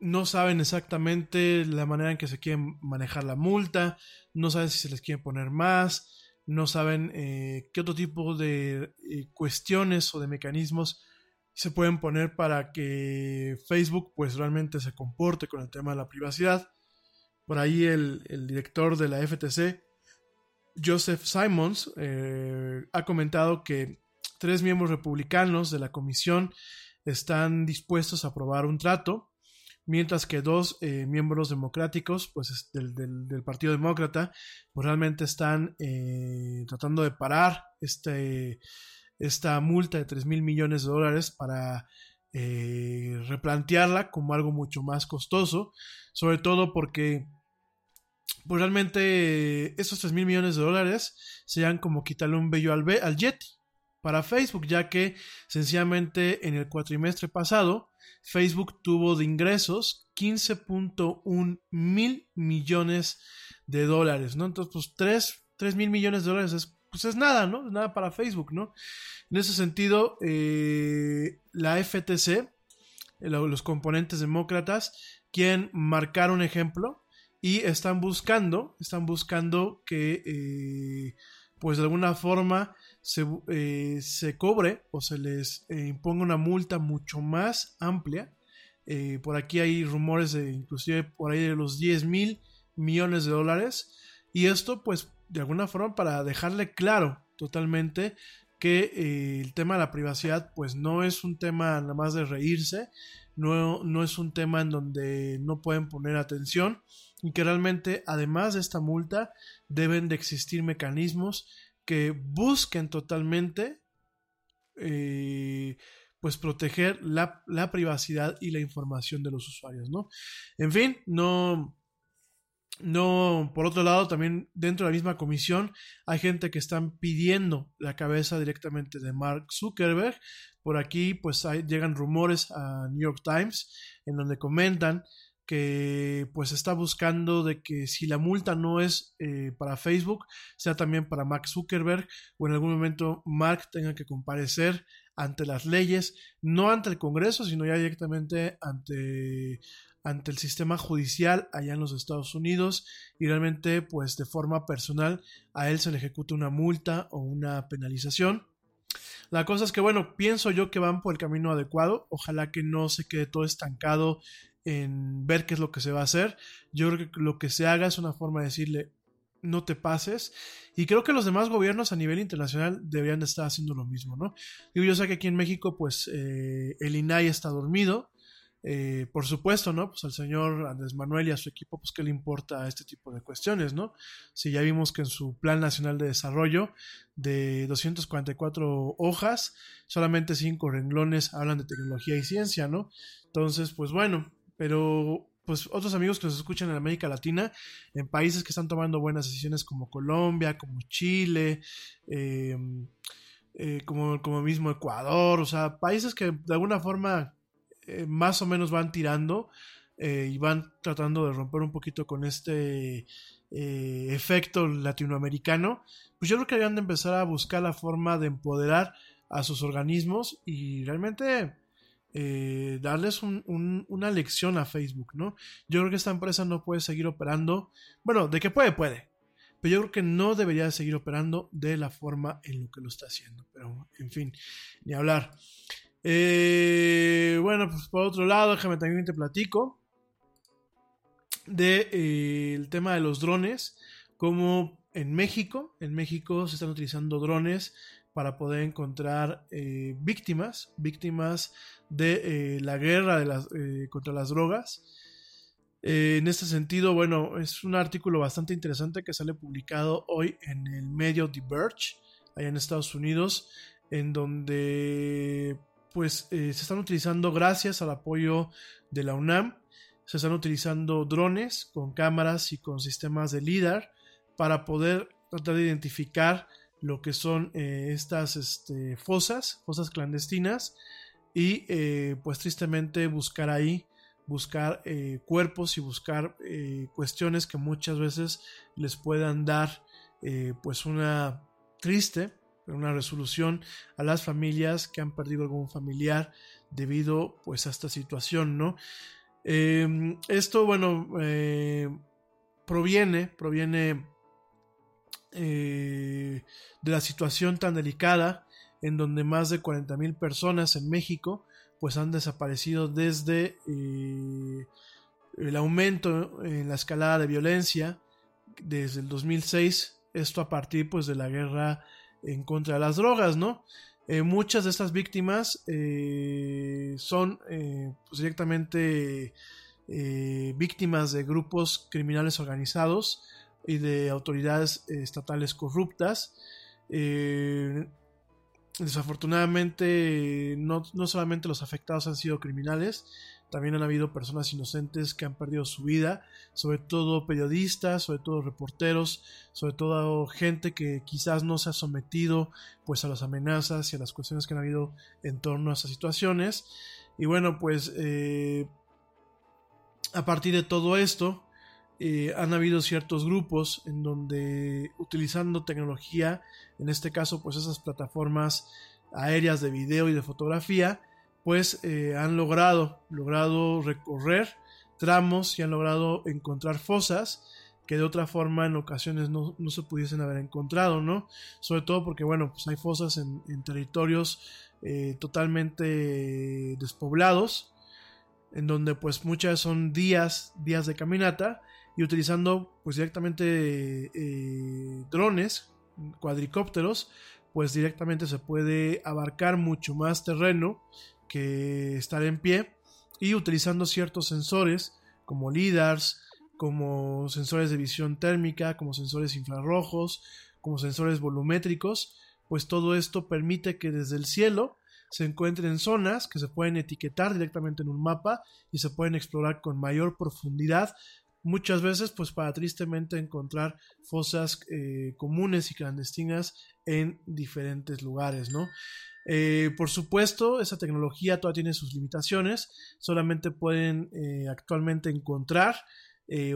no saben exactamente la manera en que se quieren manejar la multa, no saben si se les quiere poner más, no saben qué otro tipo de cuestiones o de mecanismos se pueden poner para que Facebook pues realmente se comporte con el tema de la privacidad. Por ahí el, director de la FTC, Joseph Simons, eh, ha comentado que tres miembros republicanos de la comisión están dispuestos a aprobar un trato, mientras que dos eh, miembros democráticos, pues del, Partido Demócrata, pues realmente están eh, tratando de parar este, esta multa de 3 mil millones de dólares para eh, replantearla como algo mucho más costoso, sobre todo porque pues realmente esos 3 mil millones de dólares serían como quitarle un bello al, al Yeti para Facebook, ya que sencillamente en el cuatrimestre pasado Facebook tuvo de ingresos 15.1 mil millones de dólares, ¿no? Entonces, pues 3, 3 mil millones de dólares es, pues es nada, ¿no? Es nada para Facebook, ¿no? En ese sentido, eh, la FTC, eh, los componentes demócratas, quieren marcar un ejemplo y están buscando, están buscando que, eh, pues de alguna forma, se, se, cobre o se les imponga una multa mucho más amplia. por aquí hay rumores de inclusive por ahí de los 10 mil millones de dólares. Y esto, pues, de alguna forma, para dejarle claro totalmente que eh, el tema de la privacidad pues no es un tema nada más de reírse, no, no es un tema en donde no pueden poner atención y que realmente además de esta multa deben de existir mecanismos que busquen totalmente eh, pues proteger la, la, privacidad y la información de los usuarios, ¿no? En fin, no, no, por otro lado, también dentro de la misma comisión hay gente que están pidiendo la cabeza directamente de Mark Zuckerberg. Por aquí, pues llegan rumores a New York Times en donde comentan que pues está buscando de que si la multa no es eh, para Facebook, sea también para Mark Zuckerberg o en algún momento Mark tenga que comparecer ante las leyes, no ante el Congreso, sino ya directamente ante ante el sistema judicial allá en los Estados Unidos y realmente pues de forma personal a él se le ejecuta una multa o una penalización. La cosa es que bueno, pienso yo que van por el camino adecuado, ojalá que no se quede todo estancado en ver qué es lo que se va a hacer. Yo creo que lo que se haga es una forma de decirle no te pases. Y creo que los demás gobiernos a nivel internacional deberían de estar haciendo lo mismo, ¿no? Digo, yo sé que aquí en México, pues, eh, el INAI está dormido. Eh, por supuesto, ¿no? Pues al señor Andrés Manuel y a su equipo, pues qué le importa este tipo de cuestiones, ¿no? Si ya vimos que en su Plan Nacional de Desarrollo de 244 hojas, solamente 5 renglones hablan de tecnología y ciencia, ¿no? Entonces, pues bueno, pero pues otros amigos que nos escuchan en América Latina, en países que están tomando buenas decisiones como Colombia, como Chile, eh, eh, como, como mismo Ecuador, o sea, países que de alguna forma eh, más o menos van tirando eh, y van tratando de romper un poquito con este eh, efecto latinoamericano, pues yo creo que deberían de empezar a buscar la forma de empoderar a sus organismos y realmente darles una lección a Facebook, ¿no? Yo creo que esta empresa no puede seguir operando, bueno, de que puede, puede, pero yo creo que no debería seguir operando de la forma en lo que lo está haciendo, pero en fin, ni hablar. Eh, bueno, pues por otro lado, déjame también te platico de eh, tema de los drones, como en México, en México se están utilizando drones para poder encontrar eh, víctimas, víctimas de la guerra de las, contra las drogas. en este sentido, bueno, es un artículo bastante interesante que sale publicado hoy en el medio The Verge, allá en Estados Unidos, en donde pues eh, se están utilizando gracias al apoyo de la UNAM, se están utilizando drones con cámaras y con sistemas de LIDAR para poder tratar de identificar lo que son eh, estas este, fosas, fosas clandestinas y eh, pues tristemente buscar ahí, buscar cuerpos y buscar cuestiones que muchas veces les puedan dar pues una triste una resolución a las familias que han perdido algún familiar debido pues a esta situación, ¿no? Em, esto, bueno, eh, proviene, proviene eh, de la situación tan delicada en donde más de 40.000 personas en México pues han desaparecido desde eh, el aumento en la escalada de violencia desde el 2006, esto a partir pues de la guerra en contra de las drogas, ¿no? Eh, muchas de estas víctimas eh, son pues, directamente víctimas de grupos criminales organizados y de autoridades estatales corruptas. Desafortunadamente, no, solamente los afectados han sido criminales, también han habido personas inocentes que han perdido su vida, sobre todo periodistas, sobre todo reporteros, sobre todo gente que quizás no se ha sometido pues a las amenazas y a las cuestiones que han habido en torno a esas situaciones. Y bueno, pues eh, a partir de todo esto, eh, han habido ciertos grupos en donde utilizando tecnología, en este caso pues esas plataformas aéreas de video y de fotografía, pues eh, han logrado, logrado recorrer tramos y han logrado encontrar fosas que de otra forma en ocasiones no, se pudiesen haber encontrado, ¿no? Sobre todo porque, bueno, pues hay fosas en, territorios eh, totalmente despoblados, en donde pues muchas son días, días de caminata, y utilizando pues directamente eh, drones, cuadricópteros, pues directamente se puede abarcar mucho más terreno que estar en pie y utilizando ciertos sensores como LIDARs, como sensores de visión térmica, como sensores infrarrojos, como sensores volumétricos, pues todo esto permite que desde el cielo se encuentren zonas que se pueden etiquetar directamente en un mapa y se pueden explorar con mayor profundidad muchas veces pues para tristemente encontrar fosas eh, comunes y clandestinas en diferentes lugares, ¿no? Eh, por supuesto, esa tecnología todavía tiene sus limitaciones, solamente pueden eh, actualmente encontrar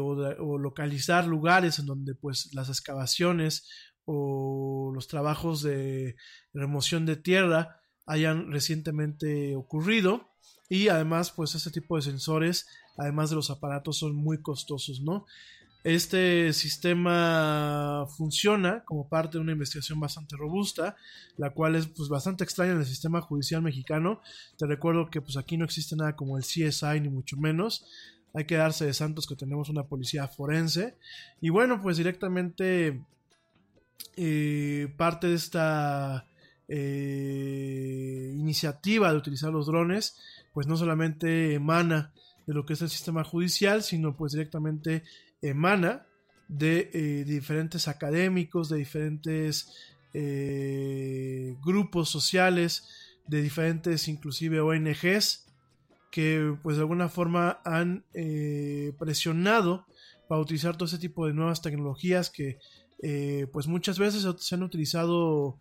o, o, localizar lugares en donde pues las excavaciones o los trabajos de remoción de tierra hayan recientemente ocurrido y además pues ese tipo de sensores además de los aparatos son muy costosos, ¿no? Este sistema funciona como parte de una investigación bastante robusta, la cual es pues, bastante extraña en el sistema judicial mexicano. Te recuerdo que pues aquí no existe nada como el CSI ni mucho menos. Hay que darse de santos que tenemos una policía forense. Y bueno, pues directamente eh, parte de esta eh, iniciativa de utilizar los drones, pues no solamente emana de lo que es el sistema judicial, sino pues directamente emana de, eh, diferentes académicos, de diferentes eh, grupos sociales, de diferentes inclusive ONGs, que pues de alguna forma han eh, presionado para utilizar todo ese tipo de nuevas tecnologías que pues muchas veces se han utilizado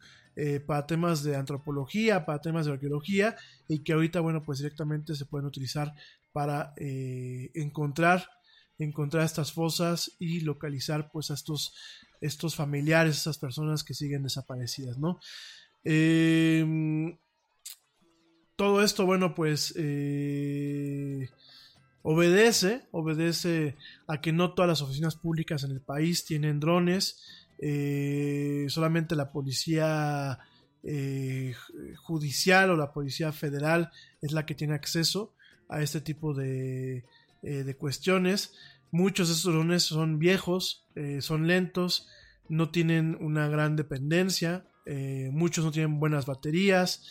para temas de antropología, para temas de arqueología y que ahorita bueno pues directamente se pueden utilizar para encontrar, encontrar estas fosas y localizar pues a estos, estos familiares, esas personas que siguen desaparecidas, ¿no? Em, todo esto, bueno, pues eh, obedece, obedece a que no todas las oficinas públicas en el país tienen drones, eh, solamente la policía judicial o la policía federal es la que tiene acceso a este tipo de, eh, de cuestiones. Muchos de estos drones son viejos, eh, son lentos, no tienen una gran dependencia, eh, muchos no tienen buenas baterías,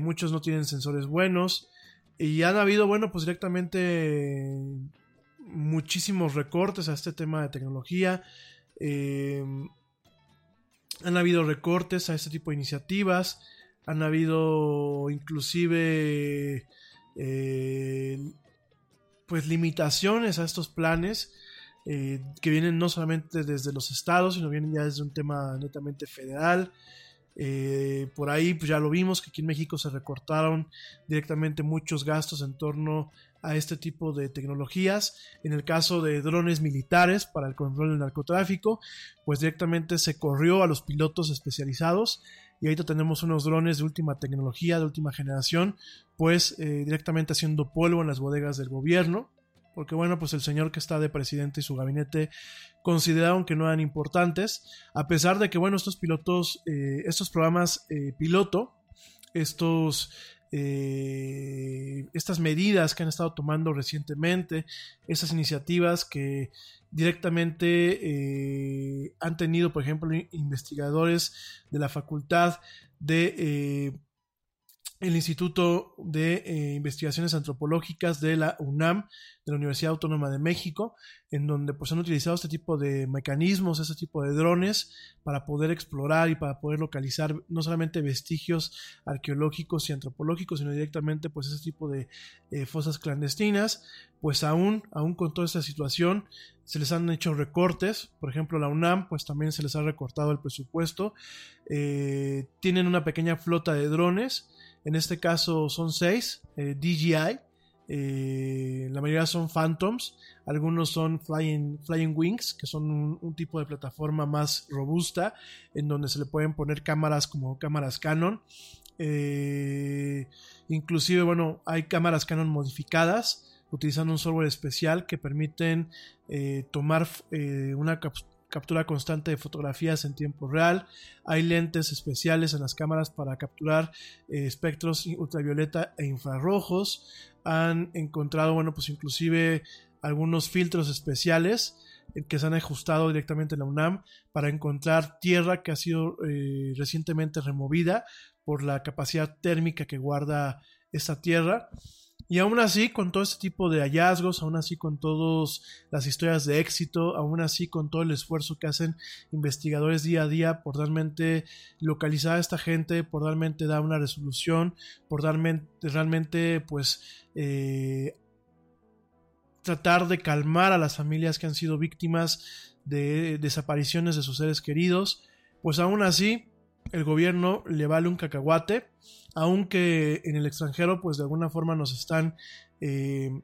muchos no tienen sensores buenos y han habido, bueno, pues directamente muchísimos recortes a este tema de tecnología. han habido recortes a este tipo de iniciativas, han habido inclusive pues limitaciones a estos planes eh, que vienen no solamente desde los estados, sino vienen ya desde un tema netamente federal. Eh, por ahí pues ya lo vimos que aquí en México se recortaron directamente muchos gastos en torno a este tipo de tecnologías. En el caso de drones militares para el control del narcotráfico, pues directamente se corrió a los pilotos especializados y ahorita tenemos unos drones de última tecnología, de última generación, pues eh, directamente haciendo polvo en las bodegas del gobierno. porque bueno, pues el señor que está de presidente y su gabinete consideraron que no eran importantes, a pesar de que bueno, estos pilotos, eh, estos programas eh, piloto, estos eh, estas medidas que han estado tomando recientemente, esas iniciativas que directamente eh, han tenido, por ejemplo, investigadores de la Facultad de eh, el Instituto de eh, Investigaciones Antropológicas de la UNAM, de la Universidad Autónoma de México, en donde pues han utilizado este tipo de mecanismos, este tipo de drones para poder explorar y para poder localizar no solamente vestigios arqueológicos y antropológicos, sino directamente pues ese tipo de eh, fosas clandestinas, pues aún, aún con toda esta situación se les han hecho recortes, por ejemplo la UNAM pues también se les ha recortado el presupuesto, eh, tienen una pequeña flota de drones, en este caso son seis, eh, DJI. Eh, la mayoría son Phantoms, algunos son Flying, Wings, que son un, tipo de plataforma más robusta, en donde se le pueden poner cámaras como cámaras Canon. Eh, inclusive, bueno, hay cámaras Canon modificadas, utilizando un software especial que permiten tomar una, captura constante de fotografías en tiempo real. Hay lentes especiales en las cámaras para capturar eh, espectros ultravioleta e infrarrojos. Han encontrado, bueno, pues inclusive algunos filtros especiales eh, que se han ajustado directamente en la UNAM para encontrar tierra que ha sido eh, recientemente removida por la capacidad térmica que guarda esta tierra. Y aún así, con todo este tipo de hallazgos, aún así con todas las historias de éxito, aún así con todo el esfuerzo que hacen investigadores día a día por realmente localizar a esta gente, por realmente dar una resolución, por realmente, realmente pues eh, tratar de calmar a las familias que han sido víctimas de desapariciones de sus seres queridos, pues aún así el gobierno le vale un cacahuate aunque en el extranjero pues de alguna forma nos están eh,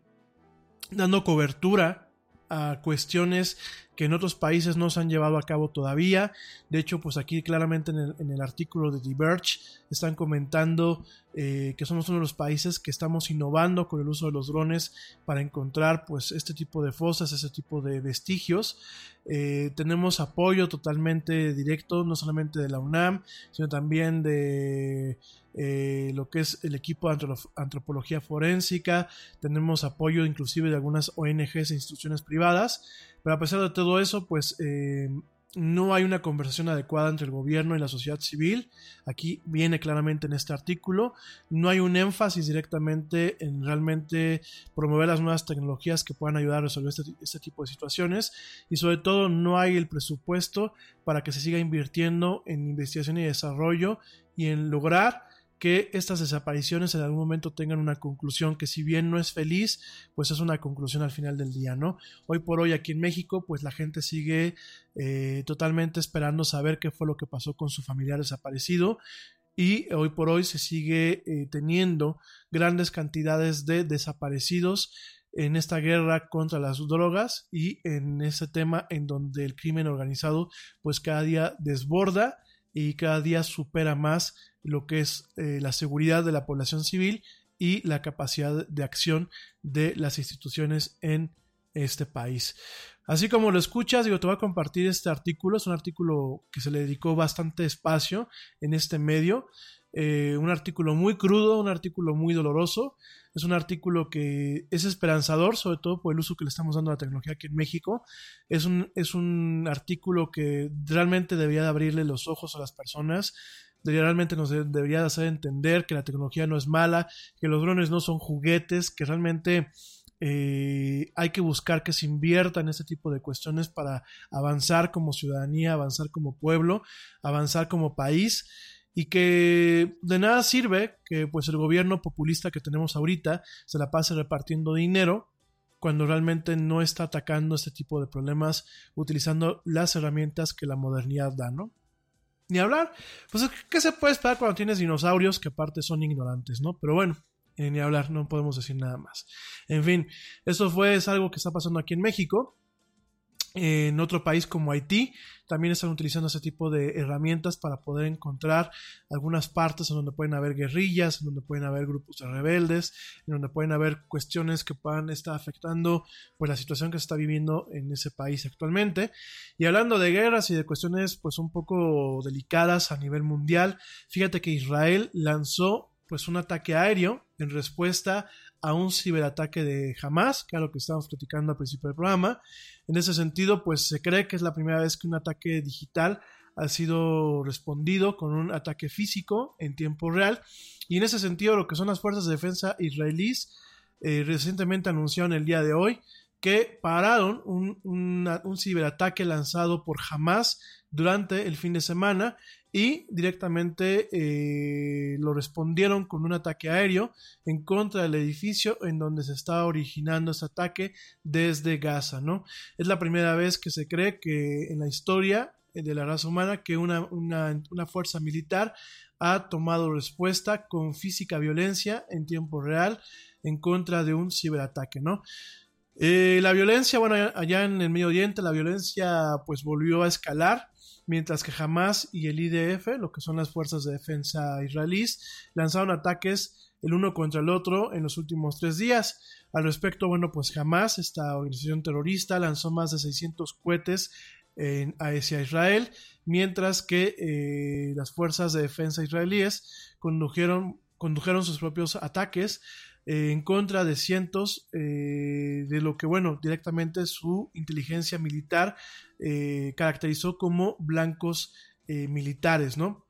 dando cobertura a cuestiones que en otros países no se han llevado a cabo todavía. De hecho, pues aquí claramente en el, artículo de Diverge están comentando eh, que somos uno de los países que estamos innovando con el uso de los drones para encontrar pues este tipo de fosas, este tipo de vestigios. Eh, tenemos apoyo totalmente directo, no solamente de la UNAM, sino también de eh, lo que es el equipo de antropología forénsica, tenemos apoyo inclusive de algunas ONGs e instituciones privadas, pero a pesar de todo eso, pues eh, no hay una conversación adecuada entre el gobierno y la sociedad civil. Aquí viene claramente en este artículo. No hay un énfasis directamente en realmente promover las nuevas tecnologías que puedan ayudar a resolver este, este, tipo de situaciones. Y sobre todo no hay el presupuesto para que se siga invirtiendo en investigación y desarrollo y en lograr que estas desapariciones en algún momento tengan una conclusión que si bien no es feliz, pues es una conclusión al final del día, ¿no? Hoy por hoy aquí en México, pues la gente sigue eh, totalmente esperando saber qué fue lo que pasó con su familiar desaparecido y hoy por hoy se sigue eh, teniendo grandes cantidades de desaparecidos en esta guerra contra las drogas y en ese tema en donde el crimen organizado pues cada día desborda y cada día supera más lo que es eh, la seguridad de la población civil y la capacidad de acción de las instituciones en este país. Así como lo escuchas, digo, te voy a compartir este artículo. Es un artículo que se le dedicó bastante espacio en este medio. Eh, un artículo muy crudo, un artículo muy doloroso. Es un artículo que es esperanzador, sobre todo por el uso que le estamos dando a la tecnología aquí en México. Es un, es un artículo que realmente debería de abrirle los ojos a las personas. Debería, realmente nos debería de hacer entender que la tecnología no es mala, que los drones no son juguetes, que realmente eh, hay que buscar que se invierta en este tipo de cuestiones para avanzar como ciudadanía, avanzar como pueblo, avanzar como país y que de nada sirve que pues el gobierno populista que tenemos ahorita se la pase repartiendo dinero cuando realmente no está atacando este tipo de problemas utilizando las herramientas que la modernidad da, ¿no? Ni hablar, pues ¿qué se puede esperar cuando tienes dinosaurios que aparte son ignorantes, ¿no? Pero bueno, ni hablar, no podemos decir nada más. En fin, eso fue es algo que está pasando aquí en México. En otro país como Haití también están utilizando ese tipo de herramientas para poder encontrar algunas partes en donde pueden haber guerrillas, en donde pueden haber grupos de rebeldes, en donde pueden haber cuestiones que puedan estar afectando pues la situación que se está viviendo en ese país actualmente. Y hablando de guerras y de cuestiones pues un poco delicadas a nivel mundial, fíjate que Israel lanzó pues un ataque aéreo en respuesta a un ciberataque de Hamas, que es lo que estábamos platicando al principio del programa. En ese sentido, pues se cree que es la primera vez que un ataque digital ha sido respondido con un ataque físico en tiempo real. Y en ese sentido, lo que son las fuerzas de defensa israelíes eh, recientemente anunciaron el día de hoy que pararon un, un ciberataque lanzado por Hamas durante el fin de semana y directamente eh, lo respondieron con un ataque aéreo en contra del edificio en donde se está originando ese ataque desde Gaza, ¿no? Es la primera vez que se cree que en la historia de la raza humana que una, una fuerza militar ha tomado respuesta con física violencia en tiempo real en contra de un ciberataque, ¿no? Eh, la violencia, bueno, allá en el Medio Oriente, la violencia pues volvió a escalar mientras que Hamas y el IDF, lo que son las fuerzas de defensa israelíes, lanzaron ataques el uno contra el otro en los últimos tres días. Al respecto, bueno, pues Hamas, esta organización terrorista, lanzó más de 600 cohetes en, hacia Israel, mientras que eh, las fuerzas de defensa israelíes condujeron, condujeron sus propios ataques eh, en contra de cientos eh, de lo que, bueno, directamente su inteligencia militar eh, caracterizó como blancos militares, ¿no?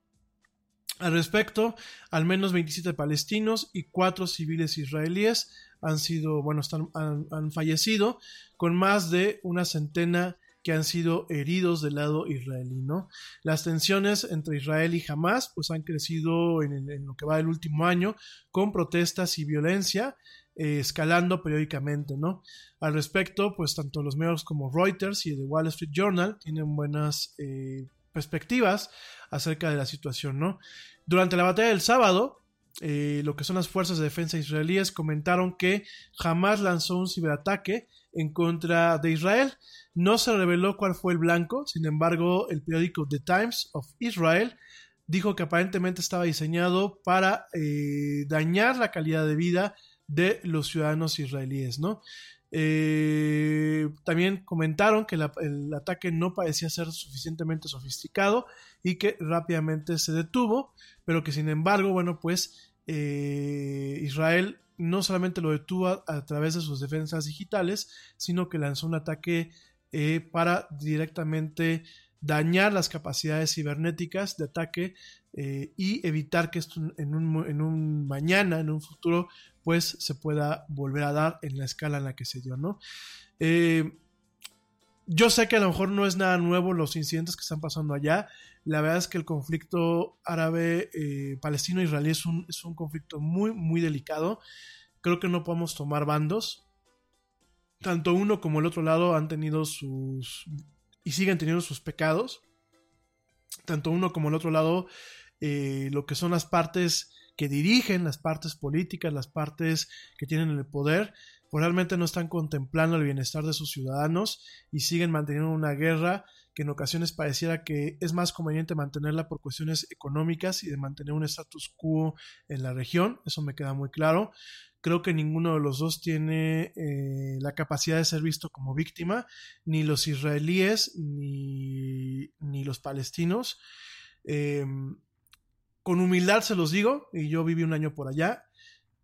Al respecto, al menos 27 palestinos y 4 civiles israelíes han sido, bueno, están, han, han fallecido, con más de una centena que han sido heridos del lado israelí, ¿no? Las tensiones entre Israel y Hamas pues han crecido en, lo que va del último año con protestas y violencia eh, escalando periódicamente, ¿no? Al respecto, pues tanto los medios como Reuters y The Wall Street Journal tienen buenas eh, perspectivas acerca de la situación, ¿no? Durante la batalla del sábado, eh, lo que son las fuerzas de defensa israelíes comentaron que Hamas lanzó un ciberataque en contra de Israel. No se reveló cuál fue el blanco, sin embargo, el periódico The Times of Israel dijo que aparentemente estaba diseñado para eh, dañar la calidad de vida de los ciudadanos israelíes, ¿no? Eh, también comentaron que el ataque no parecía ser suficientemente sofisticado y que rápidamente se detuvo, pero que sin embargo, bueno, pues eh, Israel no solamente lo detuvo a, través de sus defensas digitales, sino que lanzó un ataque eh, para directamente dañar las capacidades cibernéticas de ataque eh, y evitar que esto en un, mañana, en un futuro, pues se pueda volver a dar en la escala en la que se dio, ¿no? Yo sé que a lo mejor no es nada nuevo los incidentes que están pasando allá. La verdad es que el conflicto árabe-palestino-israelí es un, es un conflicto muy, muy delicado. Creo que no podemos tomar bandos. Tanto uno como el otro lado han tenido sus... y siguen teniendo sus pecados. Tanto uno como el otro lado, eh, lo que son las partes que dirigen, las partes políticas, las partes que tienen el poder, realmente no están contemplando el bienestar de sus ciudadanos y siguen manteniendo una guerra que en ocasiones pareciera que es más conveniente mantenerla por cuestiones económicas y de mantener un status quo en la región, eso me queda muy claro. Creo que ninguno de los dos tiene eh, la capacidad de ser visto como víctima, ni los israelíes ni, ni los palestinos. Em, con humildad se los digo, y yo viví un año por allá,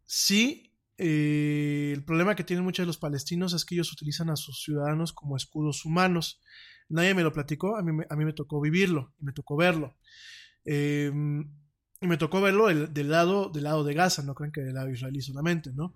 sí eh, el problema que tienen muchos de los palestinos es que ellos utilizan a sus ciudadanos como escudos humanos. Nadie me lo platicó, a mí, a mí me tocó vivirlo y me tocó verlo. Em, y me tocó verlo del, lado, del lado de Gaza, no crean que del lado israelí solamente, ¿no?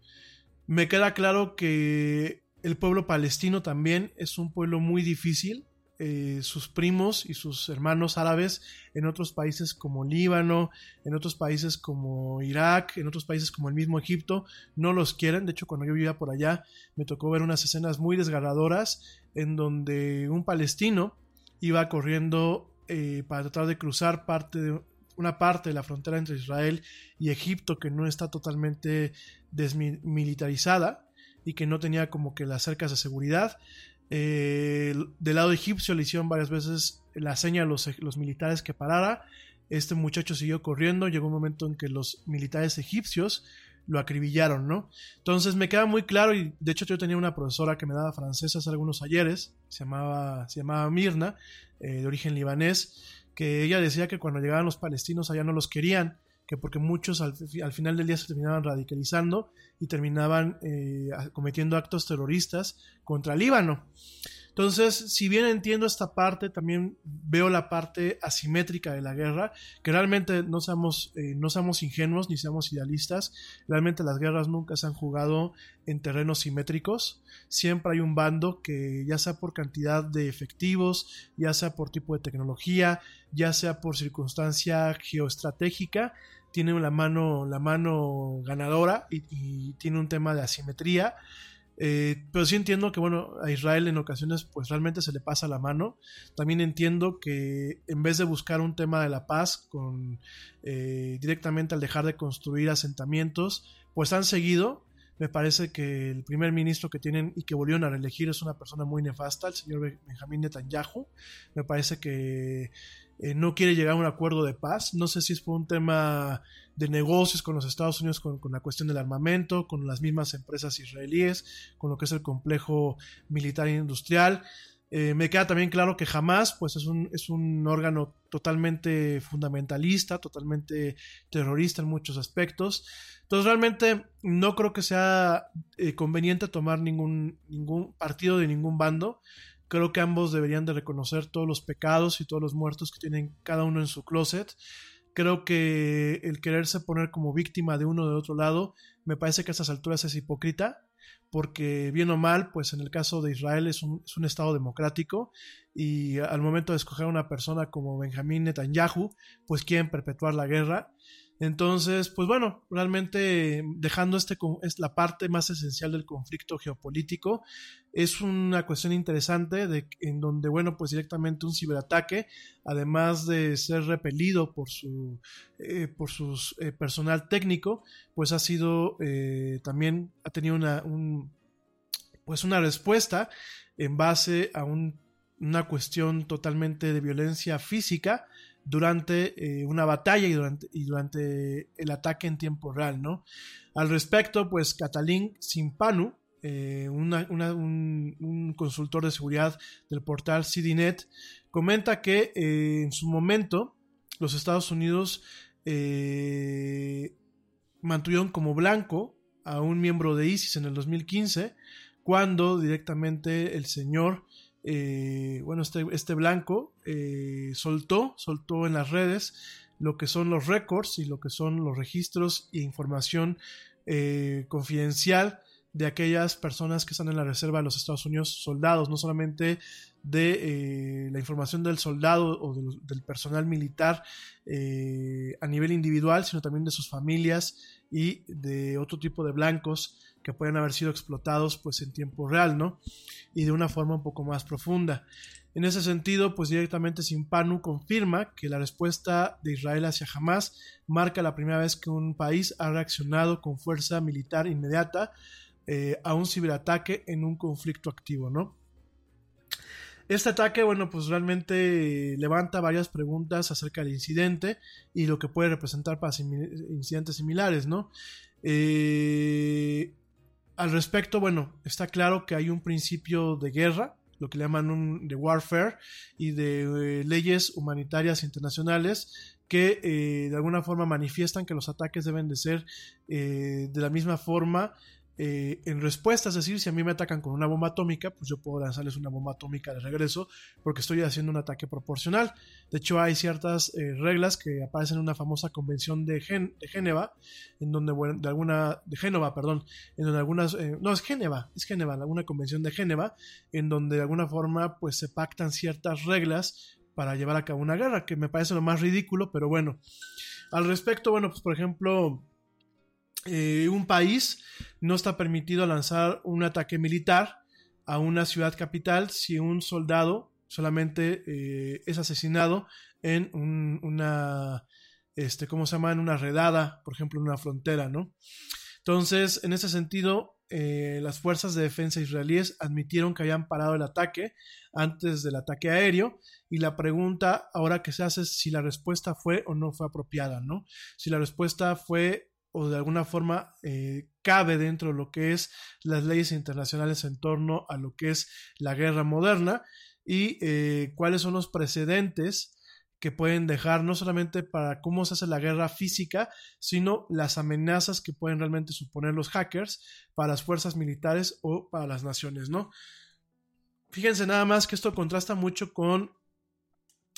Me queda claro que el pueblo palestino también es un pueblo muy difícil, eh, sus primos y sus hermanos árabes en otros países como Líbano, en otros países como Irak, en otros países como el mismo Egipto, no los quieren. De hecho, cuando yo vivía por allá, me tocó ver unas escenas muy desgarradoras en donde un palestino iba corriendo eh, para tratar de cruzar parte de una parte de la frontera entre Israel y Egipto que no está totalmente desmilitarizada y que no tenía como que las cercas de seguridad Eh, del lado egipcio le hicieron varias veces la seña a los, militares que parara. Este muchacho siguió corriendo, llegó un momento en que los militares egipcios lo acribillaron, ¿no? Entonces me queda muy claro, y de hecho yo tenía una profesora que me daba francés hace algunos ayeres, se llamaba, se llamaba Mirna, eh, de origen libanés, que ella decía que cuando llegaban los palestinos allá no los querían, que porque muchos al, final del día se terminaban radicalizando y terminaban eh, cometiendo actos terroristas contra Líbano. Entonces, si bien entiendo esta parte, también veo la parte asimétrica de la guerra, que realmente no seamos, eh, no seamos ingenuos ni seamos idealistas, realmente las guerras nunca se han jugado en terrenos simétricos, siempre hay un bando que ya sea por cantidad de efectivos, ya sea por tipo de tecnología, ya sea por circunstancia geoestratégica, tiene la mano, la mano ganadora y, tiene un tema de asimetría eh, pero sí entiendo que, bueno, a Israel en ocasiones pues realmente se le pasa la mano. También entiendo que en vez de buscar un tema de la paz con eh, directamente al dejar de construir asentamientos, pues han seguido. Me parece que el primer ministro que tienen y que volvieron a reelegir es una persona muy nefasta, el señor Benjamín Netanyahu. Me parece que eh, no quiere llegar a un acuerdo de paz. No sé si es por un tema de negocios con los Estados Unidos, con, la cuestión del armamento, con las mismas empresas israelíes, con lo que es el complejo militar e industrial. Eh, me queda también claro que jamás pues es un, es un órgano totalmente fundamentalista, totalmente terrorista en muchos aspectos. Entonces realmente no creo que sea eh, conveniente tomar ningún, ningún partido de ningún bando. Creo que ambos deberían de reconocer todos los pecados y todos los muertos que tienen cada uno en su closet. Creo que el quererse poner como víctima de uno o de otro lado, me parece que a estas alturas es hipócrita, porque bien o mal, pues en el caso de Israel es un, es un Estado democrático y al momento de escoger a una persona como Benjamín Netanyahu, pues quieren perpetuar la guerra entonces, pues bueno, realmente dejando este es la parte más esencial del conflicto geopolítico, es una cuestión interesante de, en donde, bueno, pues directamente un ciberataque, además de ser repelido por su, eh, por eh, personal técnico, pues ha sido eh, también ha tenido una, pues una respuesta en base a una cuestión totalmente de violencia física durante eh, una batalla y durante, y durante el ataque en tiempo real, ¿no? Al respecto, pues Catalín Simpanu, eh, un, consultor de seguridad del portal CDNet, comenta que eh, en su momento los Estados Unidos mantuvieron como blanco a un miembro de ISIS en el 2015, cuando directamente el señor eh, bueno, este, este blanco eh, soltó, soltó en las redes lo que son los récords y lo que son los registros e información eh, confidencial de aquellas personas que están en la reserva de los Estados Unidos, soldados, no solamente de la información del soldado o del, personal militar a nivel individual, sino también de sus familias y de otro tipo de blancos que pueden haber sido explotados pues en tiempo real, ¿no? Y de una forma un poco más profunda. En ese sentido, pues directamente Simpanu confirma que la respuesta de Israel hacia Hamas marca la primera vez que un país ha reaccionado con fuerza militar inmediata eh, a un ciberataque en un conflicto activo, ¿no? Este ataque, bueno, pues realmente levanta varias preguntas acerca del incidente y lo que puede representar para incidentes similares, ¿no? Eh, al respecto, bueno, está claro que hay un principio de guerra, lo que le llaman un, de warfare y de eh, leyes humanitarias internacionales que eh, de alguna forma manifiestan que los ataques deben de ser de la misma forma eh, en respuesta, es decir, si a mí me atacan con una bomba atómica, pues yo puedo lanzarles una bomba atómica de regreso porque estoy haciendo un ataque proporcional. De hecho, hay ciertas eh, reglas que aparecen en una famosa convención de, Gen de Génova, en donde, bueno, de alguna, de Génova, perdón, en donde algunas, eh, no, es Génova, es Génova, alguna convención de Génova, en donde de alguna forma, pues se pactan ciertas reglas para llevar a cabo una guerra, que me parece lo más ridículo, pero bueno. Al respecto, bueno, pues por ejemplo, eh, un país no está permitido lanzar un ataque militar a una ciudad capital si un soldado solamente eh, es asesinado en una, este, ¿cómo se llama? En una redada, por ejemplo, en una frontera, ¿no? Entonces, en ese sentido, eh, las fuerzas de defensa israelíes admitieron que habían parado el ataque antes del ataque aéreo y la pregunta ahora que se hace es si la respuesta fue o no fue apropiada, ¿no? Si la respuesta fue o de alguna forma eh, cabe dentro de lo que es las leyes internacionales en torno a lo que es la guerra moderna y eh, cuáles son los precedentes que pueden dejar no solamente para cómo se hace la guerra física, sino las amenazas que pueden realmente suponer los hackers para las fuerzas militares o para las naciones, ¿no? Fíjense nada más que esto contrasta mucho con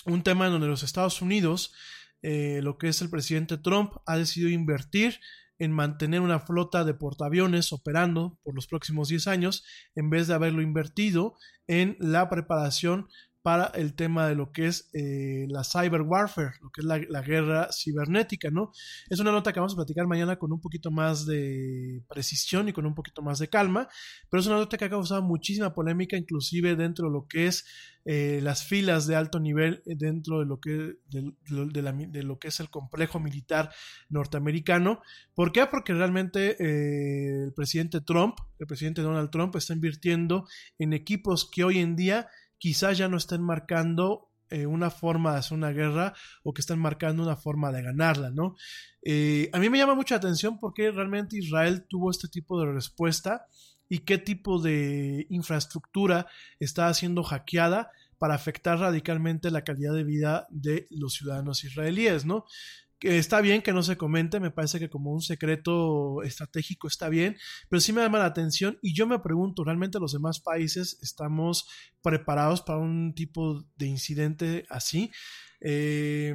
un tema en donde los Estados Unidos, eh, lo que es el presidente Trump, ha decidido invertir en mantener una flota de portaaviones operando por los próximos 10 años, en vez de haberlo invertido en la preparación para el tema de lo que es eh, la cyber warfare, lo que es la, guerra cibernética, ¿no? Es una nota que vamos a platicar mañana con un poquito más de precisión y con un poquito más de calma, pero es una nota que ha causado muchísima polémica, inclusive dentro de lo que es eh, las filas de alto nivel eh, dentro de lo que de, lo que es el complejo militar norteamericano. ¿Por qué? Porque realmente el presidente Trump, el presidente Donald Trump, está invirtiendo en equipos que hoy en día quizás ya no estén marcando eh, una forma de hacer una guerra o que estén marcando una forma de ganarla, ¿no? Eh, a mí me llama mucha atención porque realmente Israel tuvo este tipo de respuesta y qué tipo de infraestructura está siendo hackeada para afectar radicalmente la calidad de vida de los ciudadanos israelíes, ¿no? Está bien que no se comente, me parece que como un secreto estratégico está bien, pero sí me llama la atención y yo me pregunto, ¿realmente los demás países estamos preparados para un tipo de incidente así? Eh,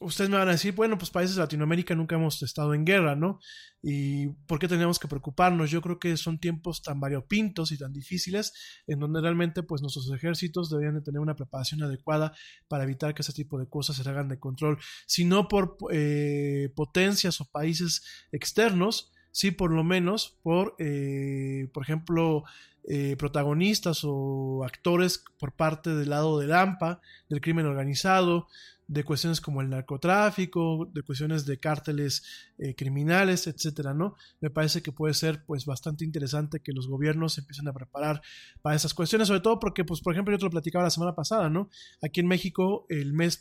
ustedes me van a decir, bueno, pues países de Latinoamérica nunca hemos estado en guerra, ¿no? ¿Y por qué tenemos que preocuparnos? Yo creo que son tiempos tan variopintos y tan difíciles en donde realmente pues nuestros ejércitos deberían de tener una preparación adecuada para evitar que ese tipo de cosas se hagan de control, si no por eh, potencias o países externos, sí por lo menos por, eh, por ejemplo, eh, protagonistas o actores por parte del lado del AMPA, del crimen organizado, de cuestiones como el narcotráfico, de cuestiones de cárteles eh, criminales, etcétera, ¿no? Me parece que puede ser pues bastante interesante que los gobiernos empiecen a preparar para esas cuestiones, sobre todo porque, pues, por ejemplo, yo te lo platicaba la semana pasada, ¿no? Aquí en México, el mes,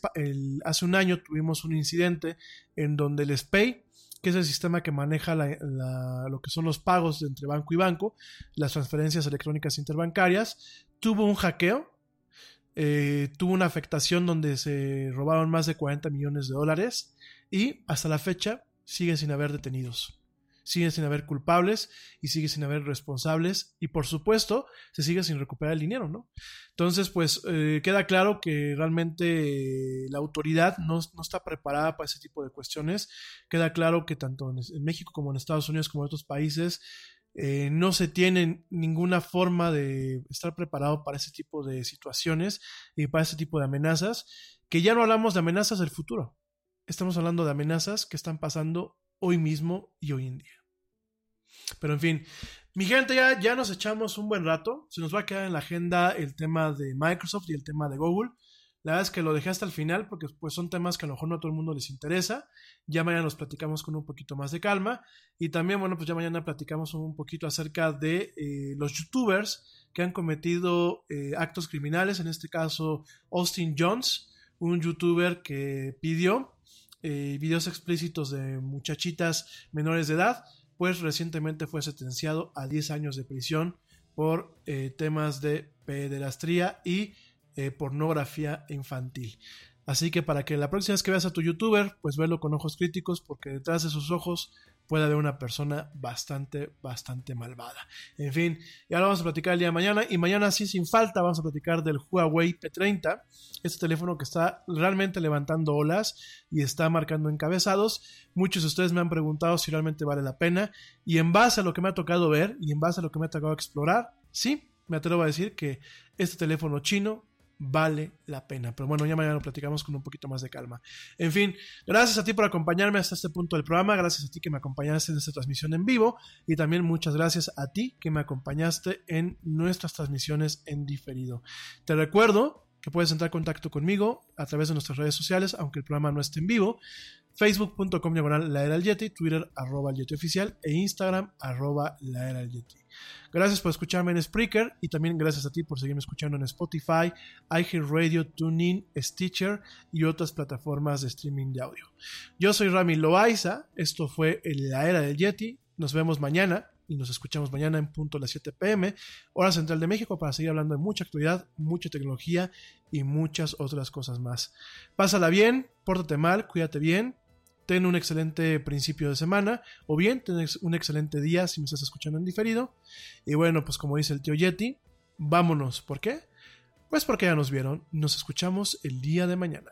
hace un año tuvimos un incidente en donde el SPEI, que es el sistema que maneja lo que son los pagos entre banco y banco, las transferencias electrónicas interbancarias, tuvo un hackeo eh, tuvo una afectación donde se robaron más de 40 millones de dólares y hasta la fecha siguen sin haber detenidos. Siguen sin haber culpables y sigue sin haber responsables y por supuesto se sigue sin recuperar el dinero, ¿no? Entonces pues eh, queda claro que realmente la autoridad no, está preparada para ese tipo de cuestiones. Queda claro que tanto en México como en Estados Unidos como en otros países eh, no se tiene ninguna forma de estar preparado para ese tipo de situaciones y para ese tipo de amenazas, que ya no hablamos de amenazas del futuro, estamos hablando de amenazas que están pasando hoy mismo y hoy en día. Pero en fin, mi gente, ya, ya nos echamos un buen rato, se nos va a quedar en la agenda el tema de Microsoft y el tema de Google. La verdad es que lo dejé hasta el final porque pues, son temas que a lo mejor no a todo el mundo les interesa. Ya mañana los platicamos con un poquito más de calma. Y también, bueno, pues ya mañana platicamos un poquito acerca de eh, los youtubers que han cometido eh, actos criminales. En este caso, Austin Jones, un youtuber que pidió eh, videos explícitos de muchachitas menores de edad, pues recientemente fue sentenciado a 10 años de prisión por temas de pederastría y eh, pornografía infantil. Así que para que la próxima vez que veas a tu youtuber, pues velo con ojos críticos, porque detrás de sus ojos puede haber una persona bastante, bastante malvada. En fin, y ahora vamos a platicar el día de mañana. Y mañana, sí, sin falta, vamos a platicar del Huawei P30, este teléfono que está realmente levantando olas y está marcando encabezados. Muchos de ustedes me han preguntado si realmente vale la pena. Y en base a lo que me ha tocado ver y en base a lo que me ha tocado explorar, sí, me atrevo a decir que este teléfono chino vale la pena. Pero bueno, ya mañana lo platicamos con un poquito más de calma. En fin, gracias a ti por acompañarme hasta este punto del programa, gracias a ti que me acompañaste en esta transmisión en vivo y también muchas gracias a ti que me acompañaste en nuestras transmisiones en diferido. Te recuerdo que puedes entrar en contacto conmigo a través de nuestras redes sociales, aunque el programa no esté en vivo. Facebook.com diagonal la era Yeti, Twitter arroba oficial e Instagram arroba la era Yeti. Gracias por escucharme en Spreaker y también gracias a ti por seguirme escuchando en Spotify, iHeartRadio, TuneIn, Stitcher y otras plataformas de streaming de audio. Yo soy Rami Loaiza, esto fue La Era del Yeti, nos vemos mañana y nos escuchamos mañana en punto a las 7 pm, hora central de México, para seguir hablando de mucha actualidad, mucha tecnología y muchas otras cosas más. Pásala bien, pórtate mal, cuídate bien, ten un excelente principio de semana o bien ten un excelente día si me estás escuchando en diferido. Y bueno, pues como dice el tío Yeti, vámonos. ¿Por qué? Pues porque ya nos vieron. Nos escuchamos el día de mañana.